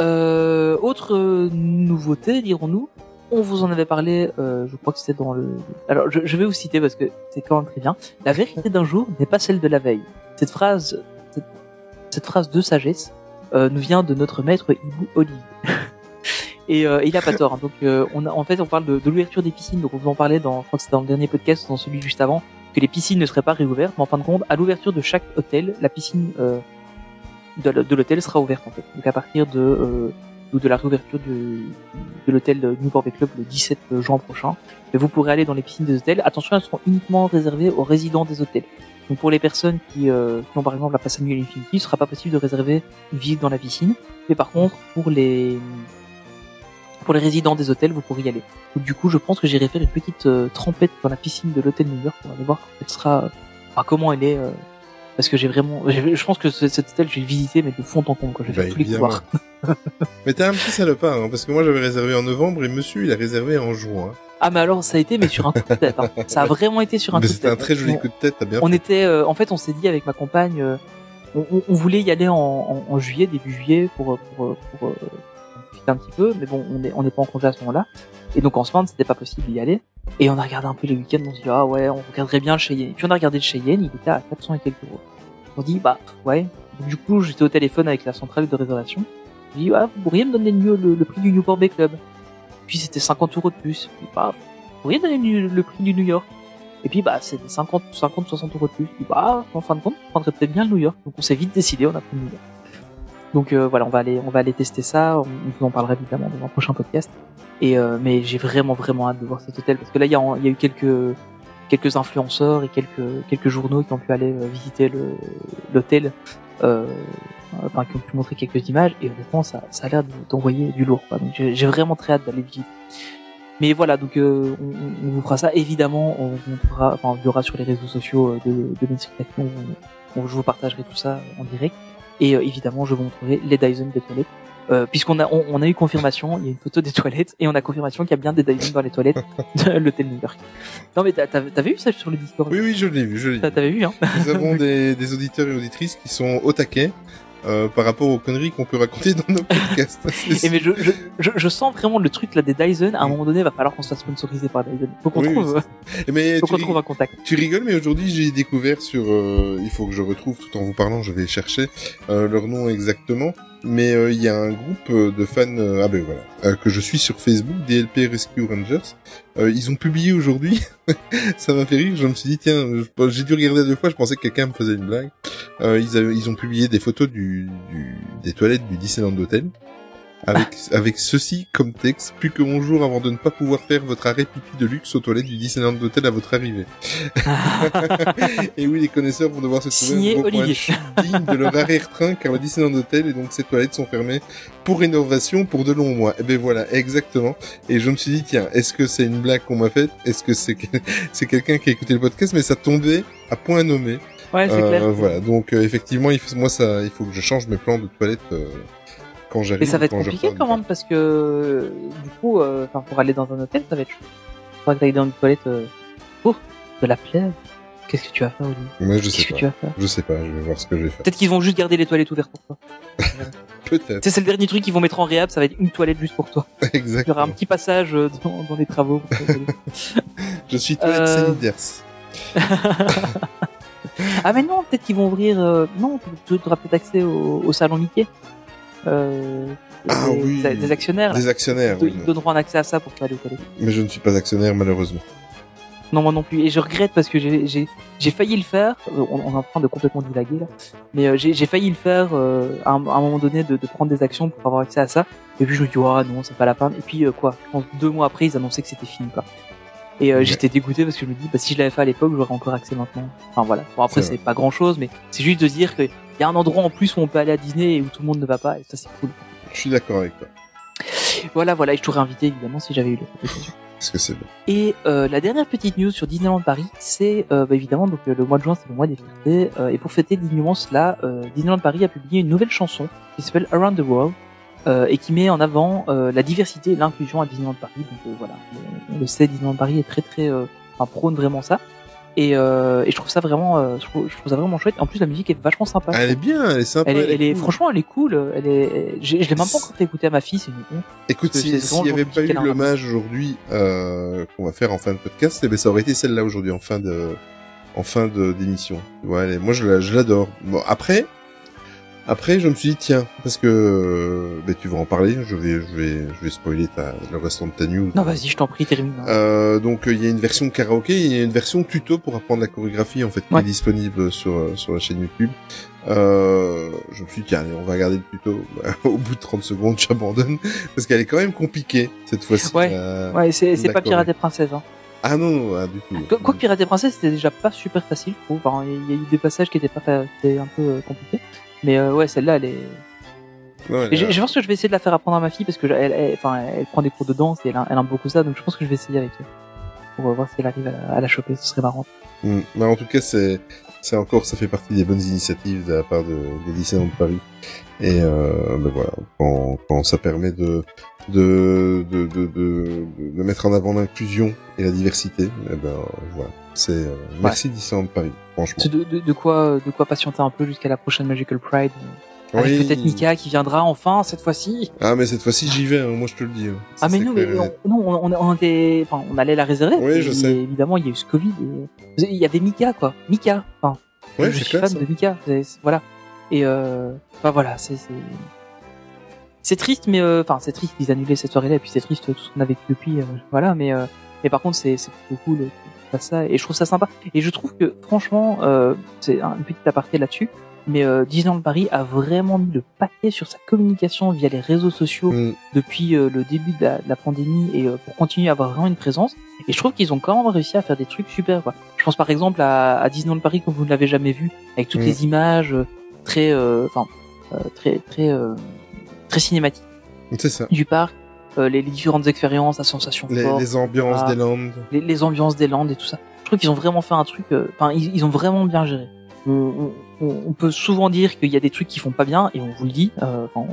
Euh, autre euh, nouveauté, dirons-nous, on vous en avait parlé, euh, je crois que c'était dans le... Alors, je, je vais vous citer parce que c'est quand même très bien. La vérité d'un jour n'est pas celle de la veille. Cette phrase, cette, cette phrase de sagesse euh, nous vient de notre maître Hibou Olive. Et euh, il a pas tort. hein. Donc, euh, on a, en fait, on parle de, de l'ouverture des piscines. Donc, on vous en parlait dans, je crois que c'était dans le dernier podcast, dans celui juste avant, que les piscines ne seraient pas réouvertes. Mais en fin de compte, à l'ouverture de chaque hôtel, la piscine euh, de, l'hôtel sera ouverte en fait. Donc, à partir de euh, de la réouverture de, de l'hôtel Newport Bay Club le 17 juin prochain, vous pourrez aller dans les piscines des hôtels. Attention, elles seront uniquement réservées aux résidents des hôtels. Donc pour les personnes qui, euh, qui ont par exemple la passe annuelle Infinity, il ne sera pas possible de réserver une visite dans la piscine. Mais par contre, pour les pour les résidents des hôtels, vous pourrez y aller. Donc du coup, je pense que j'irai faire une petite euh, trempette dans la piscine de l'hôtel New York pour aller voir elle sera, enfin, comment elle est. euh, parce que j'ai vraiment, je pense que ce- cet hôtel, j'ai visité mais de fond en comble. Quoi. J'ai Bah, fait tous les couloirs. Mais t'es un petit salopard, hein, parce que moi j'avais réservé en novembre et monsieur il a réservé en juin. Ah mais alors ça a été mais sur un coup de tête. hein. Ça a vraiment été sur un Mais coup de c'était un tête. très joli On- coup de tête, t'as bien on fait. était euh, en fait on s'est dit avec ma compagne euh, on, on- on voulait y aller en, en, en juillet début juillet pour pour pour, pour, un petit peu mais bon on est on n'est pas en congé à ce moment-là. Et donc en semaine c'était pas possible d'y aller. Et on a regardé un peu les week-ends on s'est dit ah ouais on regarderait bien le Cheyenne. Et puis on a regardé le Cheyenne il était à 400 et quelques euros. On dit bah ouais. Du coup j'étais au téléphone avec la centrale de réservation. J'ai dit ah vous pourriez me donner le, le, prix du Newport Bay Club. Puis c'était 50 euros de plus. Puis, bah vous pourriez donner le, le prix du New York. Et puis bah c'est 50, 50, 60 euros de plus. Puis, bah en fin de compte, on prendrait peut-être bien le New York. Donc on s'est vite décidé, on a pris le New York. Donc euh, voilà, on va aller, on va aller tester ça. On, on vous en parlera évidemment dans un prochain podcast. Et euh, mais j'ai vraiment vraiment hâte de voir cet hôtel parce que là il y a, eu quelques quelques influenceurs et quelques quelques journaux qui ont pu aller euh, visiter l'hôtel. Euh, enfin qui ont pu montrer quelques images et honnêtement ça, ça a l'air de- d'envoyer du lourd quoi. donc j'ai vraiment très hâte d'aller visiter mais voilà, donc euh, on, on- on vous fera ça. Évidemment, on vous montrera, enfin, y aura sur les réseaux sociaux euh, de, de on- on- je vous partagerai tout ça en direct. Et euh, évidemment, je vous montrerai les Dyson des toilettes. Euh, Puisqu'on a, on, on a eu confirmation, il y a une photo des toilettes, et on a confirmation qu'il y a bien des Dyson dans les toilettes de l'hôtel New York. Non mais t'as- t'avais vu ça sur le Discord? Oui, oui, je l'ai vu, je l'ai vu. T'avais vu, hein? Nous avons des, des auditeurs et auditrices qui sont au taquet euh, par rapport aux conneries qu'on peut raconter dans nos podcasts. Et mais je, je, je, je sens vraiment le truc là des Dyson. À un moment donné, il va falloir qu'on soit sponsorisé par Dyson. Faut qu'on Oui, oui, trouve, Mais faut qu'on trouve un contact. tu rigoles, mais aujourd'hui j'ai découvert sur, euh, il faut que je retrouve tout en vous parlant, je vais chercher euh, leur nom exactement. Mais euh, il y a un groupe euh, de fans, euh, ah ben voilà, euh, que je suis sur Facebook, DLP Rescue Rangers. Euh, ils ont publié aujourd'hui, ça m'a fait rire. Je me suis dit tiens, j'ai dû regarder deux fois, je pensais que quelqu'un me faisait une blague. Ils, ils ont publié des photos du, du- des toilettes du Disneyland Hotel. Avec, avec ceci comme texte, plus que mon jour avant de ne pas pouvoir faire votre arrêt pipi de luxe aux toilettes du Disneyland d'hôtel à votre arrivée. Et oui, les connaisseurs vont devoir se trouver un Olivier. digne de leur arrière-train car le Disneyland d'hôtel et donc ses toilettes sont fermées pour rénovation pour de longs mois. Et ben voilà, exactement. Et je me suis dit, tiens, est-ce que c'est une blague qu'on m'a faite? Est-ce que c'est c'est quelqu'un qui a écouté le podcast? Mais ça tombait à point nommé. Ouais, c'est Euh, clair. Voilà, donc euh, effectivement, il faut, moi, ça, il faut que je change mes plans de toilette euh, quand j'arrive. Mais ça va être compliqué quand même parce que du coup, euh, pour aller dans un hôtel, ça va être chaud. Faudra que t'ailles dans une toilette. Euh... Oh, de la plèvre. Qu'est-ce que tu vas faire, Olivier? Moi, je sais que pas. tu vas faire? Je sais pas, je vais voir ce que je vais faire. Peut-être qu'ils vont juste garder les toilettes ouvertes pour toi. Peut-être, Tu sais, c'est le dernier truc qu'ils vont mettre en réhab, ça va être une toilette juste pour toi. Il y aura un exactement. petit passage euh, dans, dans les travaux. pour. Je suis toilette Euh, sanitaire. ah mais non, peut-être qu'ils vont ouvrir. euh, Non, tu auras peut-être accès au, au salon Mickey. Euh, Ah des, oui. des actionnaires. Des actionnaires, Ils oui. donneront un accès à ça pour aller toilettes. Mais je ne suis pas actionnaire, malheureusement. Non, moi non plus. Et je regrette parce que j'ai failli le faire. Euh, On, on est en train de complètement divaguer là. Mais euh, j'ai failli le faire euh, à, un, à un moment donné de, de prendre des actions pour avoir accès à ça. Et puis je me dis ah non, c'est pas la peine. Et puis euh, quoi? Je pense deux mois après, ils annonçaient que c'était fini quoi. Et euh, j'étais dégoûté parce que je me dis bah si je l'avais fait à l'époque, j'aurais encore accès maintenant. Enfin voilà. Bon après C'est pas grand chose, mais c'est juste de se dire qu'il y a un endroit en plus où on peut aller à Disney et où tout le monde ne va pas. Et ça c'est cool. Je suis d'accord avec toi. Voilà voilà. Et je t'aurais invité évidemment si j'avais eu l'occasion. Parce que c'est bon. Et euh, la dernière petite news sur Disneyland Paris, c'est euh, bah, évidemment donc le mois de juin, c'est le mois des fiertés. et pour fêter dignement cela, Disneyland Paris a publié une nouvelle chanson qui s'appelle Around the World euh, et qui met en avant euh, la diversité et l'inclusion à Disneyland Paris. Donc euh, voilà, on, le sait, Disneyland Paris est très très, euh, enfin prône vraiment ça. Et, euh, et je trouve ça vraiment, euh, je, trouve, je trouve ça vraiment chouette. En plus, la musique est vachement sympa. Elle est bien, elle est sympa. Elle est, elle est, cool. franchement, elle est cool. Elle est, je l'ai même pas encore fait écouter à ma fille. C'est une honte. Écoute, si- s'il vraiment n'y avait le pas eu l'hommage aujourd'hui euh, qu'on va faire en fin de podcast, eh ben, ça aurait été celle-là aujourd'hui en fin de en fin de d'émission. Ouais, moi je l'adore. Bon, après, après je me suis dit tiens parce que ben, tu vas en parler. Je vais je vais je vais spoiler ta, le restant de ta news. Non, vas-y, je t'en prie, termine. Euh, donc il y a une version karaoké, il y a une version tuto pour apprendre la chorégraphie en fait qui est disponible sur euh, sur la chaîne YouTube. Euh, je me suis dit tiens allez, on va regarder le tuto. Au bout de 30 secondes, j'abandonne parce qu'elle est quand même compliquée cette fois-ci. Ouais. Euh, Ouais, c'est c'est pas. Pirate et Princesse. Hein. Ah non, non, ah, du tout. Quoi que Pirate et Princesse, c'était déjà pas super facile, je trouve. Il y a eu des passages qui étaient pas qui étaient un peu compliqués. Mais euh, ouais, celle-là, elle est. Ouais, Et Je, je pense que je vais essayer de la faire apprendre à ma fille parce que elle, elle, enfin, elle prend des cours de danse et elle, a- elle aime beaucoup ça, donc je pense que je vais essayer avec elle pour voir si elle arrive à, la- à la choper. Ce serait marrant. mm. Mais en tout cas, c'est c'est encore, ça fait partie des bonnes initiatives de la part de, des lycéens de Paris. Et euh, ben voilà, quand, quand ça permet de de de, de, de, de mettre en avant l'inclusion et la diversité, eh ben voilà, c'est euh, merci Disneyland Paris, franchement. De, de, de quoi, de quoi patienter un peu jusqu'à la prochaine Magical Pride. euh, Avec Oui. peut-être Mika qui viendra enfin cette fois-ci. Ah mais cette fois-ci j'y vais, hein, moi je te le dis. hein. Ça, Ah mais nous, mais non, on, on était, enfin, on allait la réserver. Oui, je sais. Évidemment, il y a eu ce Covid. et- Il y avait Mika, quoi. Mika. Enfin, Ouais, je suis clair, fan ça. de Mika. Voilà. Et euh, enfin voilà, c'est c'est triste, mais euh, enfin c'est triste qu'ils annulaient cette soirée-là, et puis c'est triste tout ce qu'on a vécu depuis. euh, voilà, mais euh, mais par contre c'est c'est plutôt cool. Ça et je trouve ça sympa. Et je trouve que franchement, euh, c'est un- une petite aparté là-dessus. Mais euh, Disneyland Paris a vraiment mis le paquet sur sa communication via les réseaux sociaux Mm. depuis euh, le début de la, de la pandémie et euh, pour continuer à avoir vraiment une présence. Et je trouve qu'ils ont quand même réussi à faire des trucs super. Quoi. Je pense par exemple à, à Disneyland Paris comme vous ne l'avez jamais vu, avec toutes Mm. les images euh, très, euh, enfin euh, très très euh, très cinématiques C'est ça. du parc, euh, les, les différentes expériences, la sensation Les, forte, les ambiances Ah. des Landes. les, les ambiances des Landes et tout ça. Je trouve qu'ils ont vraiment fait un truc. euh, Enfin, ils, ils ont vraiment bien géré. On, on- on- peut souvent dire qu'il y a des trucs qui font pas bien et on vous le dit. euh, Enfin,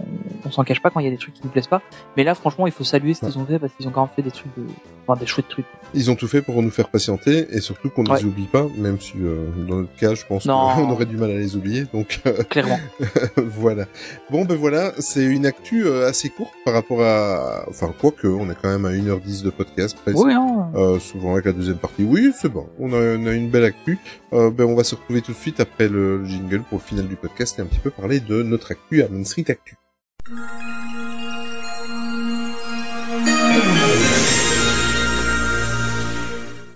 on, s'en cache pas quand il y a des trucs qui nous plaisent pas. Mais là, franchement, il faut saluer ce qu'ils ont fait parce qu'ils ont quand même fait des trucs, de, enfin, des chouettes trucs. Ils ont tout fait pour nous faire patienter et surtout qu'on ne Ouais. les oublie pas, même si euh, dans notre cas, je pense qu'on aurait du mal à les oublier. Donc euh, Clairement. voilà. Bon ben voilà, c'est une actu euh, assez courte par rapport à, enfin quoi que, on est quand même à 1h10 de podcast presque. oui, hein. Euh, souvent avec la deuxième partie. Oui, c'est bon. On a, on a une belle actu. Euh, ben, on va se retrouver tout de suite après le, le jingle pour le final du podcast et un petit peu parler de notre actu à Main Street Actu.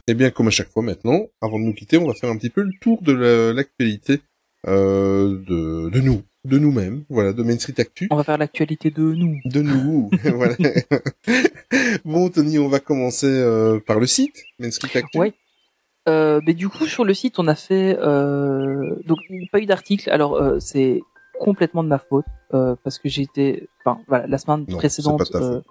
Et bien, comme à chaque fois maintenant, avant de nous quitter, on va faire un petit peu le tour de la- l'actualité euh, de, de nous, de nous-mêmes, voilà, de Main Street Actu. On va faire l'actualité de nous. De nous, voilà. bon, Tony, on va commencer euh, par le site, Main Street Actu. Ouais. Euh, mais du coup, sur le site, on a fait euh, donc il n'y a pas eu d'article. Alors euh, c'est complètement de ma faute euh, parce que j'ai été, enfin voilà, la semaine Non, précédente, euh,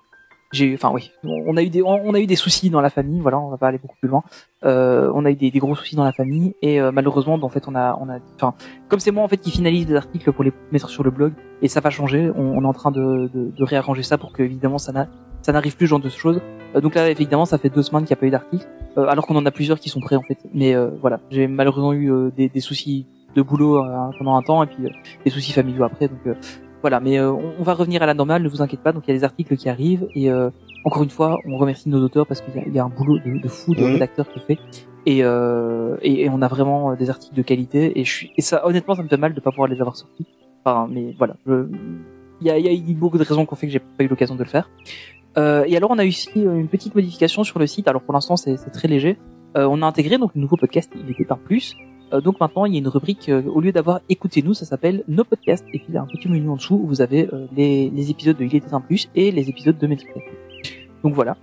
j'ai, eu- enfin oui, on a eu des, on a eu des soucis dans la famille. Voilà, on va pas aller beaucoup plus loin. Euh, on a eu des, des gros soucis dans la famille et euh, malheureusement, en fait, on a, on a, enfin, comme c'est moi en fait qui finalise les articles pour les mettre sur le blog et ça va changer. On, on est en train de, de, de réarranger ça pour que évidemment ça n'a, ça n'arrive plus ce genre de choses. Euh, donc là, évidemment, ça fait deux semaines qu'il n'y a pas eu d'article. Euh, alors qu'on en a plusieurs qui sont prêts en fait. Mais euh, voilà, j'ai malheureusement eu euh, des, des soucis de boulot euh, pendant un temps et puis euh, des soucis familiaux après. Donc euh, voilà, mais euh, on, on va revenir à la normale, ne vous inquiétez pas. Donc il y a des articles qui arrivent et euh, encore une fois, on remercie nos auteurs parce qu'il y, y a un boulot de, de fou de Mhm. rédacteur qui est fait. Et, euh, et, et on a vraiment des articles de qualité et je suis et ça honnêtement ça me fait mal de pas pouvoir les avoir sortis. Enfin mais voilà, il y a, il y a eu beaucoup de raisons qui ont fait que j'ai pas eu l'occasion de le faire. Euh, et alors on a eu ici une petite modification sur le site. Alors pour l'instant c'est très léger. Euh, on a intégré donc le nouveau podcast Il était un plus. Euh, donc maintenant il y a une rubrique euh, au lieu d'avoir écoutez-nous ça s'appelle nos podcasts et puis il y a un petit menu en dessous où vous avez euh, les, les épisodes de Il était un plus et les épisodes de Métrique. Donc voilà.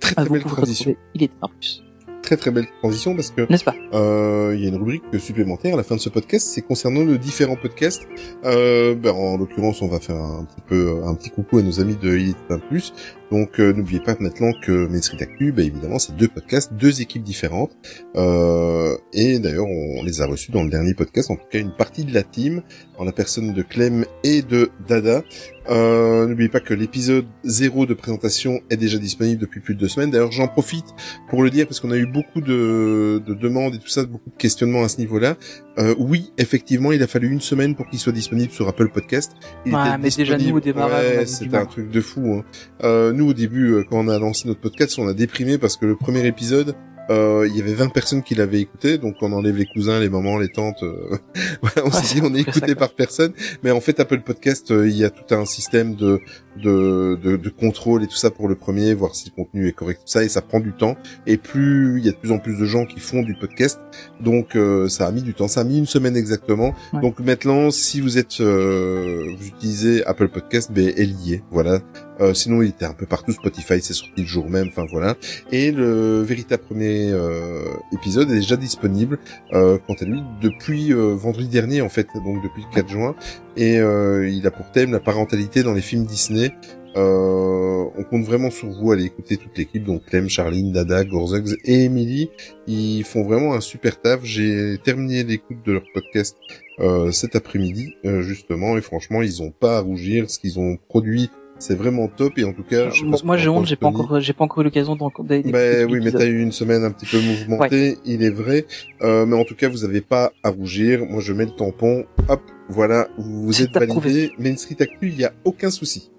Très très belle transition. Il était un plus. Très très belle transition parce que N'est-ce pas Euh, il y a une rubrique supplémentaire à la fin de ce podcast, c'est concernant nos différents podcasts. Euh, ben, en l'occurrence, on va faire un petit peu un petit coucou à nos amis de Il était un plus. Donc euh, n'oubliez pas maintenant que Main Street Actu, ben, évidemment, c'est deux podcasts, deux équipes différentes. Euh, et d'ailleurs, on les a reçus dans le dernier podcast, en tout cas une partie de la team, en la personne de Clem et de Dada. Euh, n'oubliez pas que l'épisode 0 de présentation est déjà disponible depuis plus de deux semaines. D'ailleurs, j'en profite pour le dire parce qu'on a eu beaucoup de, de demandes et tout ça, beaucoup de questionnements à ce niveau-là. Euh, oui, effectivement, il a fallu une semaine pour qu'il soit disponible sur Apple Podcast. Il Ouais, était mais déjà, nous, au démarrage, ouais, c'était un truc de fou. Hein. Euh, nous, au début, euh, quand on a lancé notre podcast, on a déprimé parce que le premier épisode, euh, il y avait 20 personnes qui l'avaient écouté, donc on enlève les cousins, les mamans, les tantes. euh, voilà, on s'est dit on est écouté par personne, mais en fait Apple Podcast, euh, il y a tout un système de, de de de contrôle et tout ça pour le premier, voir si le contenu est correct, tout ça, et ça prend du temps. Et plus il y a de plus en plus de gens qui font du podcast, donc euh, ça a mis du temps, ça a mis une semaine exactement. Ouais. Donc maintenant, si vous êtes euh, vous utilisez Apple Podcast, ben est, voilà. Euh, sinon, il était un peu partout. Spotify, c'est sorti le jour même. Enfin voilà. Et le véritable premier euh, épisode est déjà disponible. Euh, quant à lui, depuis euh, vendredi dernier en fait, donc depuis le 4 juin. Et euh, il a pour thème la parentalité dans les films Disney. Euh, on compte vraiment sur vous. Allez écouter toute l'équipe, donc Clem, Charline, Dada, Gorzugs et Emily. Ils font vraiment un super taf. J'ai terminé l'écoute de leur podcast euh, cet après-midi, euh, justement, et franchement, ils ont pas à rougir. Ce qu'ils ont produit, c'est vraiment top. Et en tout cas, je sais pas ce Moi j'ai honte, j'ai pas encore j'ai pas encore eu l'occasion d'en- Ben oui, mais t'as eu une semaine un petit peu mouvementée, il est vrai. Euh, mais en tout cas, vous avez pas à rougir. Moi, je mets le tampon. Hop, voilà, vous, vous êtes validé. Main Street Actu, il y a aucun souci.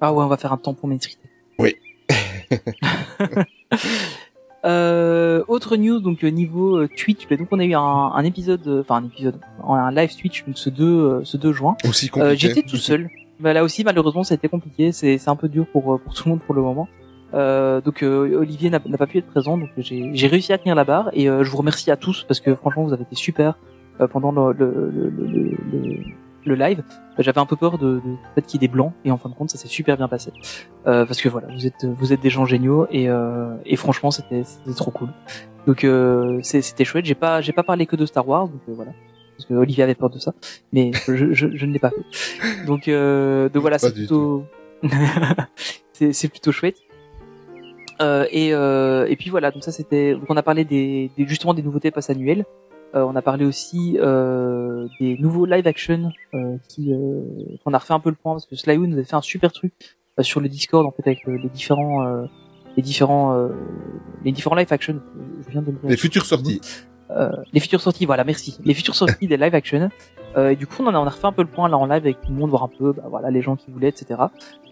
Ah ouais, on va faire un tampon Street. Oui. Euh, autre news donc niveau euh, Twitch, ben, donc on a eu un, un épisode, euh, enfin un épisode, un live Twitch donc, ce 2 euh, ce 2 juin. Aussi Euh, compliqué. J'étais tout seul. Bah, là aussi malheureusement ça a été compliqué, c'est c'est un peu dur pour pour tout le monde pour le moment. Euh, donc euh, Olivier n'a pas pu être présent, donc j'ai réussi à tenir la barre et euh, je vous remercie à tous parce que franchement vous avez été super euh, pendant le le, le, le, le- live. J'avais un peu peur de, de peut-être qu'il y ait des blancs et en fin de compte ça s'est super bien passé euh, parce que voilà vous êtes vous êtes des gens géniaux et euh, et franchement c'était trop cool. Donc euh, c'est- c'était chouette. J'ai pas j'ai pas parlé que de Star Wars donc euh, voilà parce que Olivier avait peur de ça mais je je, je ne l'ai pas fait. Donc euh, donc voilà c'est plutôt c'est plutôt chouette. Euh, et euh, et puis voilà donc ça c'était donc on a parlé des, des justement des nouveautés pass annuelles. Euh, on a parlé aussi euh, des nouveaux live action euh, qui euh, on a refait un peu le point parce que Slywood nous avait fait un super truc euh, sur le Discord en fait avec les différents euh, les différents euh, les différents live action je viens de le Les futures sorties. euh, les futures sorties, voilà, merci. Les futures sorties des live action. Euh, et du coup, on, en a, refait un peu le point là en live avec tout le monde, voir un peu, bah, voilà, les gens qui voulaient, etc.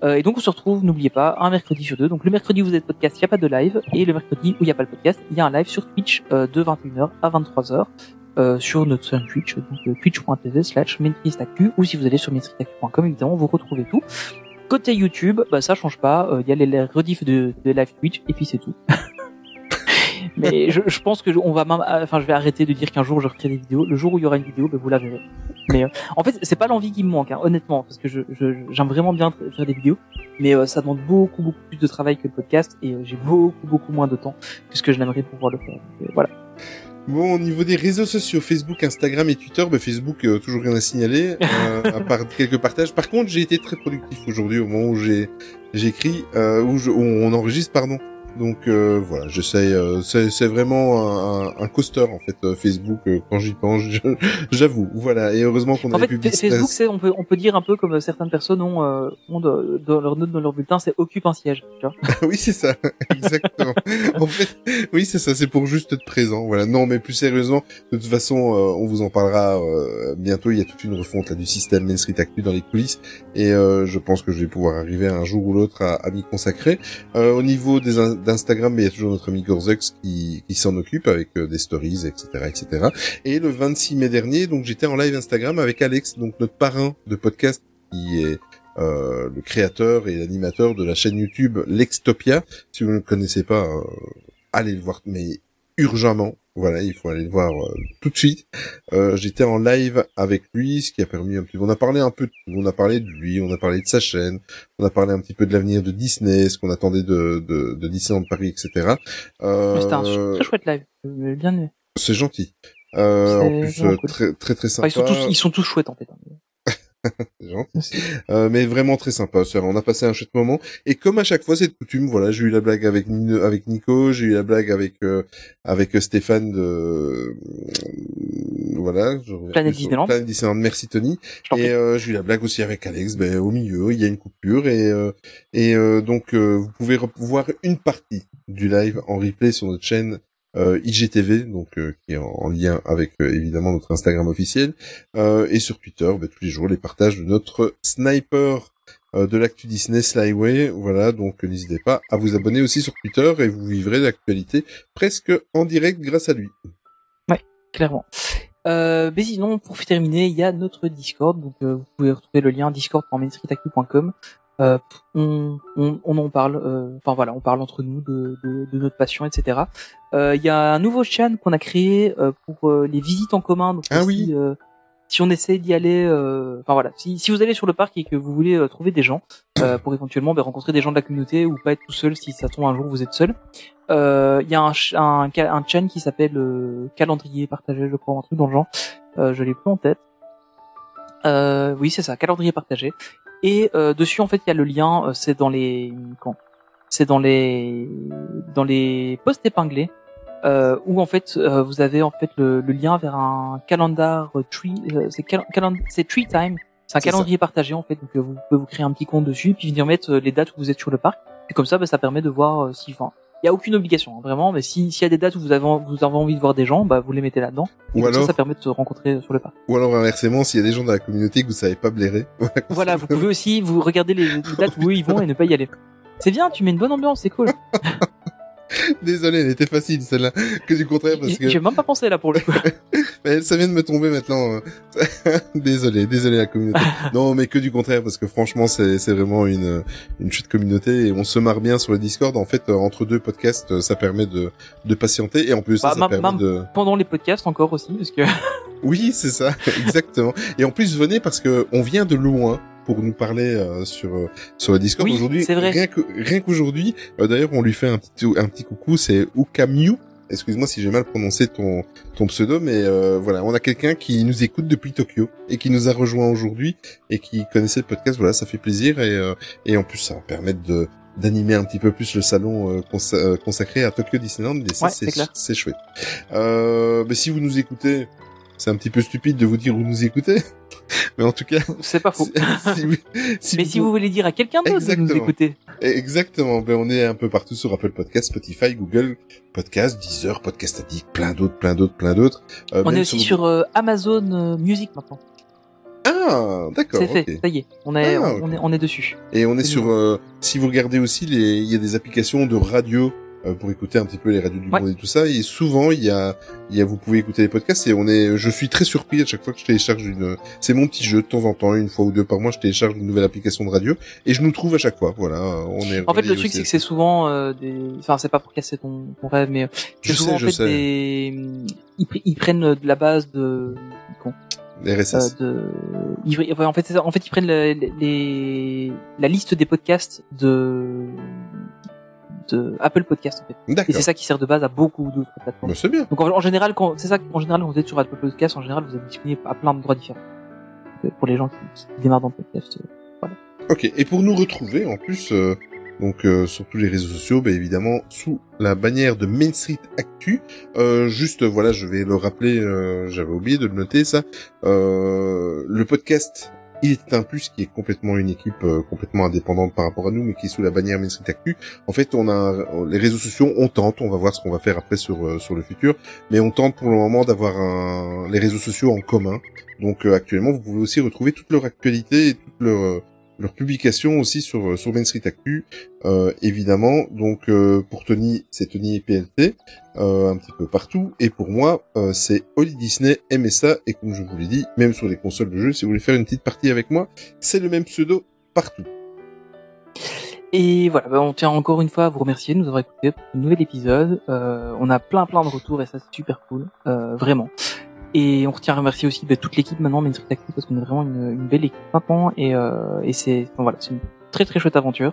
Euh, et donc, on se retrouve, n'oubliez pas, un mercredi sur deux. Donc, le mercredi où vous êtes podcast, il n'y a pas de live. Et le mercredi où il n'y a pas le podcast, il y a un live sur Twitch euh, de 21h à 23h. Euh, sur notre chaîne Twitch, donc euh, twitch.tv slash ou si vous allez sur mainstreetactu.com, évidemment, vous retrouvez tout. Côté YouTube, bah, ça change pas, euh, il y a les, les rediffs de, de live Twitch, et puis c'est tout. Mais je, je pense que je- on va même, enfin, je vais arrêter de dire qu'un jour je recrée des vidéos. Le jour où il y aura une vidéo, ben, vous la verrez. Mais euh, en fait, c'est pas l'envie qui me manque, hein, honnêtement, parce que je, je- j'aime vraiment bien faire des vidéos, mais euh, ça demande beaucoup, beaucoup plus de travail que le podcast, et euh, j'ai beaucoup, beaucoup moins de temps que ce que je n'aimerais pouvoir le faire. Donc, euh, voilà. Bon, au niveau des réseaux sociaux, Facebook, Instagram et Twitter, bah, Facebook, euh, toujours rien à signaler, euh, à part quelques partages. Par contre, j'ai été très productif aujourd'hui au moment où j'ai écrit, euh, où, je- où on enregistre, pardon. Donc euh, voilà, j'essaye. euh, c'est vraiment un, un, un coaster en fait euh, Facebook euh, quand j'y pense. J'avoue, voilà. Et heureusement qu'on a En fait, Facebook, c'est, on peut, on peut dire un peu comme euh, certaines personnes ont, euh, ont de- dans leur note dans leur bulletin, c'est occupe un siège. Tu vois oui, c'est ça, exactement. en fait, oui, c'est ça, c'est pour juste être présent. Voilà. Non, mais plus sérieusement, de toute façon, euh, on vous en parlera euh, bientôt. Il y a toute une refonte là du système Main Street Actu dans les coulisses, et euh, je pense que je vais pouvoir arriver un jour ou l'autre à, à m'y consacrer. Euh, au niveau des d'Instagram, mais il y a toujours notre ami Gorzex qui, qui s'en occupe avec euh, des stories, etc., etc. Et le 26 mai dernier, donc j'étais en live Instagram avec Alex, donc notre parrain de podcast qui est euh, le créateur et l'animateur de la chaîne YouTube L'Extopia. Si vous ne le connaissez pas, euh, allez le voir, mais urgemment. Voilà, il faut aller le voir euh, tout de suite. Euh, J'étais en live avec lui, ce qui a permis un petit. On a parlé un peu de. On a parlé de lui, on a parlé de sa chaîne, on a parlé un petit peu de l'avenir de Disney, ce qu'on attendait de, de, de Disneyland Paris, etc. Euh, C'était un très chouette live. J'ai bien aimé. C'est gentil. Euh, en plus, euh, cool. très très très Enfin, sympa. ils, sont tous, ils sont tous chouettes en fait. Euh, mais vraiment très sympa. Ça, On a passé un chouette moment. Et comme à chaque fois, c'est de coutume. Voilà, j'ai eu la blague avec Nino- avec Nico, j'ai eu la blague avec euh, avec Stéphane de euh, voilà. je reviens Planète Disneyland. Planète Disneyland. Merci Tony. Et euh, j'ai eu la blague aussi avec Alex. Ben au milieu, il y a une coupure et euh, et euh, donc euh, vous pouvez voir une partie du live en replay sur notre chaîne. Euh, IGTV, donc euh, qui est en, en lien avec euh, évidemment notre Instagram officiel, et sur Twitter, ben, tous les jours les partages de notre sniper de l'actu Disney Slyway. Voilà, donc n'hésitez pas à vous abonner aussi sur Twitter et vous vivrez l'actualité presque en direct grâce à lui. clairement. Euh, mais sinon, pour terminer, il y a notre Discord. Donc, euh, vous pouvez retrouver le lien discord.mainstreetactu.com. Euh, on, on, on en parle. euh, Enfin voilà, on parle entre nous de, de, de notre passion, etc. Euh, Il y a un nouveau channel qu'on a créé euh, pour euh, les visites en commun. Donc, Ah si, oui. euh, si on essaie d'y aller, euh, enfin voilà, si, si vous allez sur le parc et que vous voulez euh, trouver des gens euh, pour éventuellement ben, rencontrer des gens de la communauté ou pas être tout seul si ça tombe un jour vous êtes seul, euh, il y a un, un, un channel qui s'appelle euh, calendrier partagé, je crois, un truc dans le genre. Euh, je l'ai plus en tête. Euh, oui, c'est ça, calendrier partagé. Et euh, dessus, en fait, il y a le lien. euh, c'est dans les C'est dans les dans les posts épinglés euh, où en fait euh, vous avez en fait le, le lien vers un calendar tree. euh, c'est cal- calend- tree time. C'est un calendrier partagé en fait. Donc euh, vous pouvez vous créer un petit compte dessus, puis venir mettre les dates où vous êtes sur le parc. Et comme ça, bah, ça permet de voir si. Enfin, il y a aucune obligation hein, vraiment, mais si s'il y a des dates où vous avez vous avez envie de voir des gens, bah vous les mettez là-dedans. Ou comme ça, alors, ça permet de se rencontrer sur le parc. ou alors inversement, s'il y a des gens dans la communauté que vous savez pas blairer. Voilà, vous pouvez aussi vous regarder les, les dates où eux ils vont et ne pas y aller. C'est bien, tu mets une bonne ambiance, c'est cool. Désolé, elle était facile celle-là. Que du contraire parce que J'ai même pas pensé là pour le coup. Mais ça vient de me tomber maintenant. euh. désolé, désolé la communauté. non, mais que du contraire parce que franchement, c'est c'est vraiment une une chute communauté et on se marre bien sur le Discord. En fait, euh, entre deux podcasts, euh, ça permet de de patienter et en plus ça, Bah, ça permet de. Pendant les podcasts encore aussi, parce que Oui, c'est ça, exactement. Et en plus, venez parce que on vient de loin pour nous parler euh, sur euh, sur le Discord Oui, aujourd'hui. Rien que rien qu'aujourd'hui, euh, d'ailleurs, on lui fait un petit un petit coucou. C'est Ukamiu. Excuse-moi si j'ai mal prononcé ton ton pseudo, mais euh, voilà, on a quelqu'un qui nous écoute depuis Tokyo et qui nous a rejoint aujourd'hui et qui connaissait le podcast. Voilà, ça fait plaisir et euh, et en plus ça va permettre de d'animer un petit peu plus le salon euh, consa- consacré à Tokyo Disneyland. Et ça, Ouais, c'est chouette. Euh, mais si vous nous écoutez, c'est un petit peu stupide de vous dire où nous écoutez. Mais en tout cas, c'est pas faux. si, si vous, si Mais si vous voulez dire à quelqu'un d'autre de nous écouter, Exactement. Ben, on est un peu partout sur Apple Podcast, Spotify, Google Podcast, Deezer, Podcast Addict, plein d'autres, plein d'autres, plein d'autres. Euh, on est aussi sur euh, Amazon euh, Music maintenant. Ah, d'accord. C'est fait, ça y est, on est, Ah, on, est, on est dessus. Et on est sur. euh, si vous regardez aussi, les, il y a des applications de radio pour écouter un petit peu les radios du Ouais. monde et tout ça. Et souvent, il y a, il y a, vous pouvez écouter les podcasts et on est, je suis très surpris à chaque fois que je télécharge une, c'est mon petit jeu de temps en temps, une fois ou deux par mois, je télécharge une nouvelle application de radio et je nous trouve à chaque fois. Voilà, on est. En fait, le truc, c'est que c'est souvent euh, des. Enfin, c'est pas pour casser ton, ton rêve, mais c'est Je souvent sais, en fait sais. des. Ils, pr- ils prennent de la base de. con, euh, RSS. de. ils- enfin, en fait, c'est en fait, ils prennent le- les, la liste des podcasts de de Apple Podcast en fait. Et c'est ça qui sert de base à beaucoup d'autres plateformes. Bah, c'est bien. Donc en, en général, quand c'est ça, en général, quand vous êtes sur Apple Podcast, en général, vous êtes disponible à plein d'endroits différents. Donc, euh, pour les gens qui, qui démarrent dans le podcast. euh, Ok. Et pour nous retrouver, en plus, euh, donc euh, sur tous les réseaux sociaux, bah, évidemment sous la bannière de Main Street Actu. Euh, juste, voilà, je vais le rappeler. euh, J'avais oublié de le noter ça. Euh, le podcast. Il est un plus qui est complètement une équipe euh, complètement indépendante par rapport à nous, mais qui est sous la bannière Main Street Actu. En fait, on a les réseaux sociaux, on tente, on va voir ce qu'on va faire après sur euh, sur le futur, mais on tente pour le moment d'avoir les réseaux sociaux en commun. Donc euh, actuellement, vous pouvez aussi retrouver toute leur actualité et toute leur leurs publications aussi sur euh, sur Main Street Actu, euh, évidemment. Donc euh, pour Tony, c'est Tony et PLT, euh, un petit peu partout. Et pour moi, euh, c'est Holly Disney, MSA. Et comme je vous l'ai dit, même sur les consoles de jeu, si vous voulez faire une petite partie avec moi, c'est le même pseudo partout. Et voilà, bah, on tient encore une fois à vous remercier de nous avoir écoutés pour ce nouvel épisode. Euh, on a plein plein de retours et ça c'est super cool, vraiment. Et on retient à remercier aussi bah, toute l'équipe maintenant Main Street Actu parce qu'on est vraiment une, belle équipe maintenant et, euh, et c'est enfin, voilà, c'est une très très chouette aventure.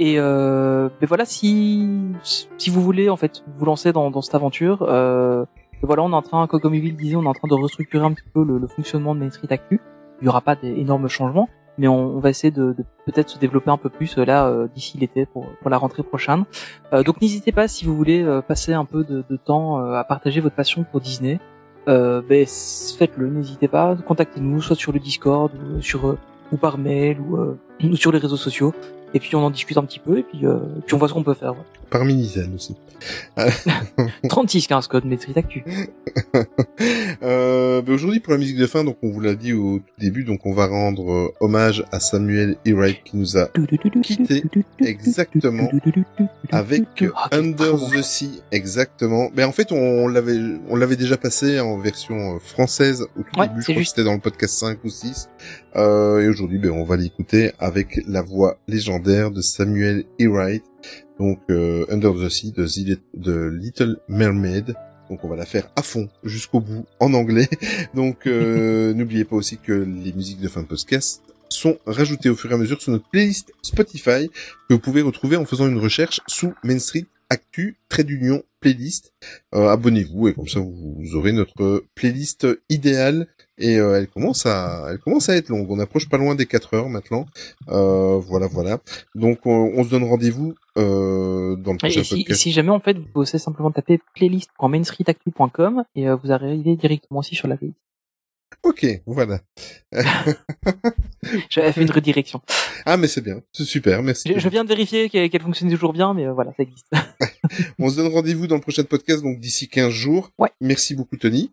Et euh, mais voilà, si si vous voulez en fait vous lancer dans, dans cette aventure, euh, voilà, on est en train, comme comme Evil disait, on est en train de restructurer un petit peu le, le fonctionnement de Main Street Actu. Il y aura pas d'énormes changements, mais on, on va essayer de, de peut-être se développer un peu plus euh, là euh, d'ici l'été pour, pour la rentrée prochaine. Euh, donc n'hésitez pas si vous voulez euh, passer un peu de, de temps euh, à partager votre passion pour Disney. Euh, ben, faites-le, n'hésitez pas, contactez-nous soit sur le Discord ou sur euh, ou par mail euh, ou sur les réseaux sociaux. Et puis on en discute un petit peu et puis, euh, puis on voit ce qu'on peut faire. voilà. Par Minizen aussi. 36 15 code Maîtrise Actu. euh, ben aujourd'hui pour la musique de fin, donc on vous l'a dit au tout début, donc on va rendre euh, hommage à Samuel E. Wright qui nous a Quitté exactement avec Ah, quel Under the Sea, exactement. Mais en fait, on l'avait, on l'avait déjà passé en version euh, française au tout Ouais, début. Je c'est crois que juste. c'était dans le podcast 5 ou 6. Euh, et aujourd'hui, ben, on va l'écouter avec la voix légendaire de Samuel E. Wright. Donc, euh, Under the Sea de, The- de Little Mermaid. Donc on va la faire à fond jusqu'au bout en anglais. Donc euh, n'oubliez pas aussi que les musiques de fin de podcast sont rajoutées au fur et à mesure sur notre playlist Spotify que vous pouvez retrouver en faisant une recherche sous Main Street Actu, trait d'union, playlist. Euh, Abonnez-vous et comme ça vous, vous aurez notre playlist idéale et euh, elle commence à elle commence à être longue. On approche pas loin des 4 heures maintenant. Euh, voilà voilà. Donc on, on se donne rendez-vous euh, dans le prochain et si, podcast. si jamais en fait vous pouvez simplement taper playlist.mainstreetactu.com et euh, vous arrivez directement aussi sur la playlist. Ok, voilà. J'avais fait une redirection. Ah mais c'est bien, c'est super, merci. Je, je viens de vérifier qu'elle qu'elle fonctionne toujours bien, mais euh, voilà, ça existe. On se donne rendez-vous dans le prochain podcast, donc d'ici 15 jours. Ouais. Merci beaucoup Tony.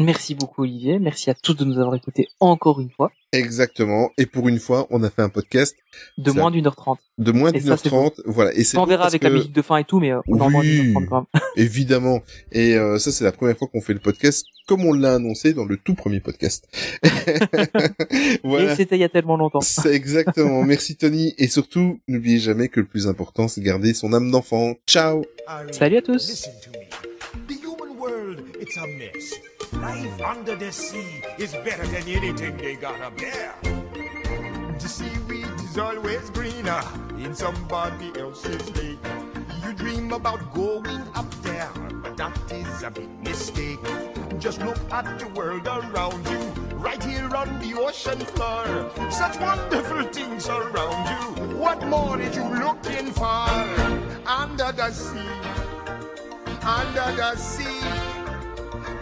Merci beaucoup Olivier, merci à tous de nous avoir écoutés encore une fois, Exactement. Et pour une fois, on a fait un podcast de moins d'une heure trente. de moins d'une heure trente. Voilà. Et On verra avec que- la musique de fin et tout, mais euh, on est en moins d'une Oui. heure trente quand même. Évidemment. Et euh, ça, c'est la première fois qu'on fait le podcast comme on l'a annoncé dans le tout premier podcast. voilà. Et c'était il y a tellement longtemps. C'est exactement. Merci Tony. Et surtout, n'oubliez jamais que le plus important, c'est garder son âme d'enfant. Ciao Salut à tous. Life under the sea is better than anything they gotta bear. The seaweed is always greener in somebody else's lake. You dream about going up there, but that is a big mistake. Just look at the world around you, right here on the ocean floor. Such wonderful things around you. What more is you looking for? Under the sea, under the sea.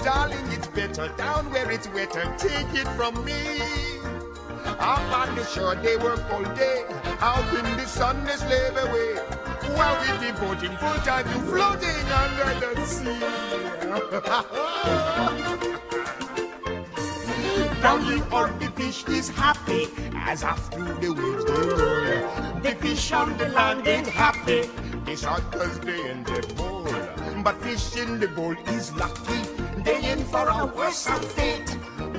Darling, it's better down where it's wetter. Take it from me. Up on the shore, they work all day. Out in the sun, they slave away. While we devoting full time to floating under the sea. Down here on the fish is happy as after the waves they roll. The fish on the land ain't happy They shot cause they in the bowl. But fish in the bowl is lucky. They in for a worse fate.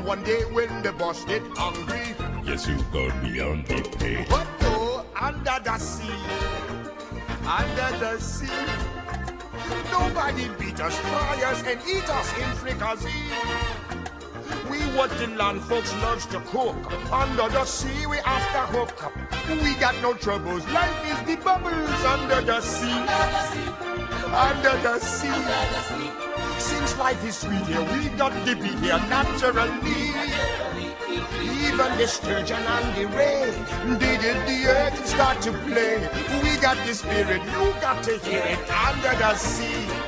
One day when the boss get hungry, Yes, you got me on the pay. but go under the sea. Under the sea. Nobody beat us, fry us, and eat us in fricassee. We what the land folks loves to cook. Under the sea, we after hook. Up. We got no troubles. Life is the bubbles under the sea. under the sea. Under the sea. Since life is sweet here, we got to be here naturally. Even the sturgeon and the ray, they did the earth start to play. We got the spirit, you got to hear it under the sea.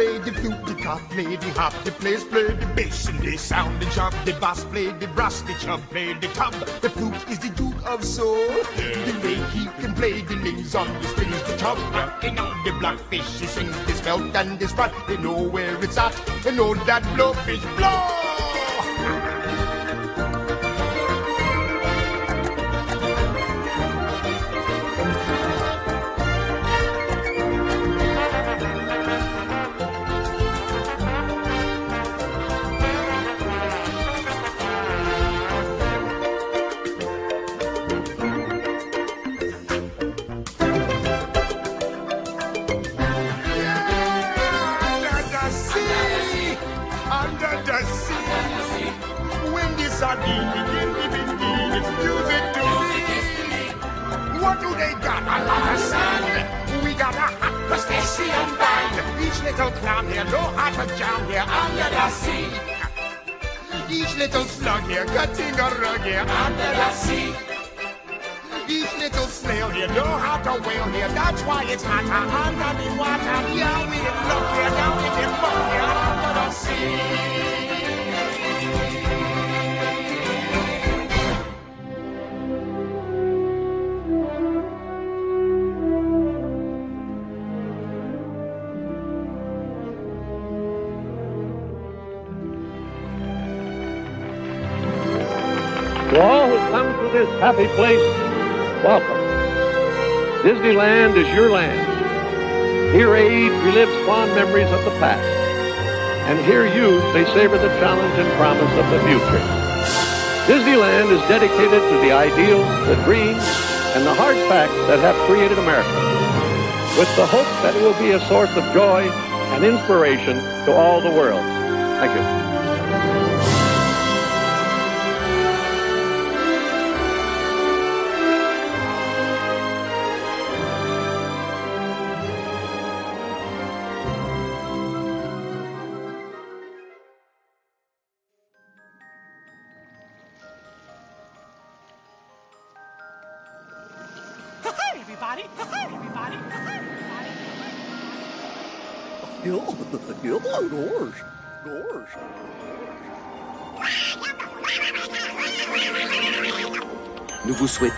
The play the flute, the cop play the hop, the players play the bass and they sound the chop. The bass play the brass, the chub play the tub. The flute is the duke of soul. The way he can play the lings on the strings, the chub rocking on the blackfish. He sings this belt and this spot. They know where it's at. They know that blowfish blow. Savor the challenge and promise of the future. Disneyland is dedicated to the ideals, the dreams, and the hard facts that have created America, with the hope that it will be a source of joy and inspiration to all the world. Thank you.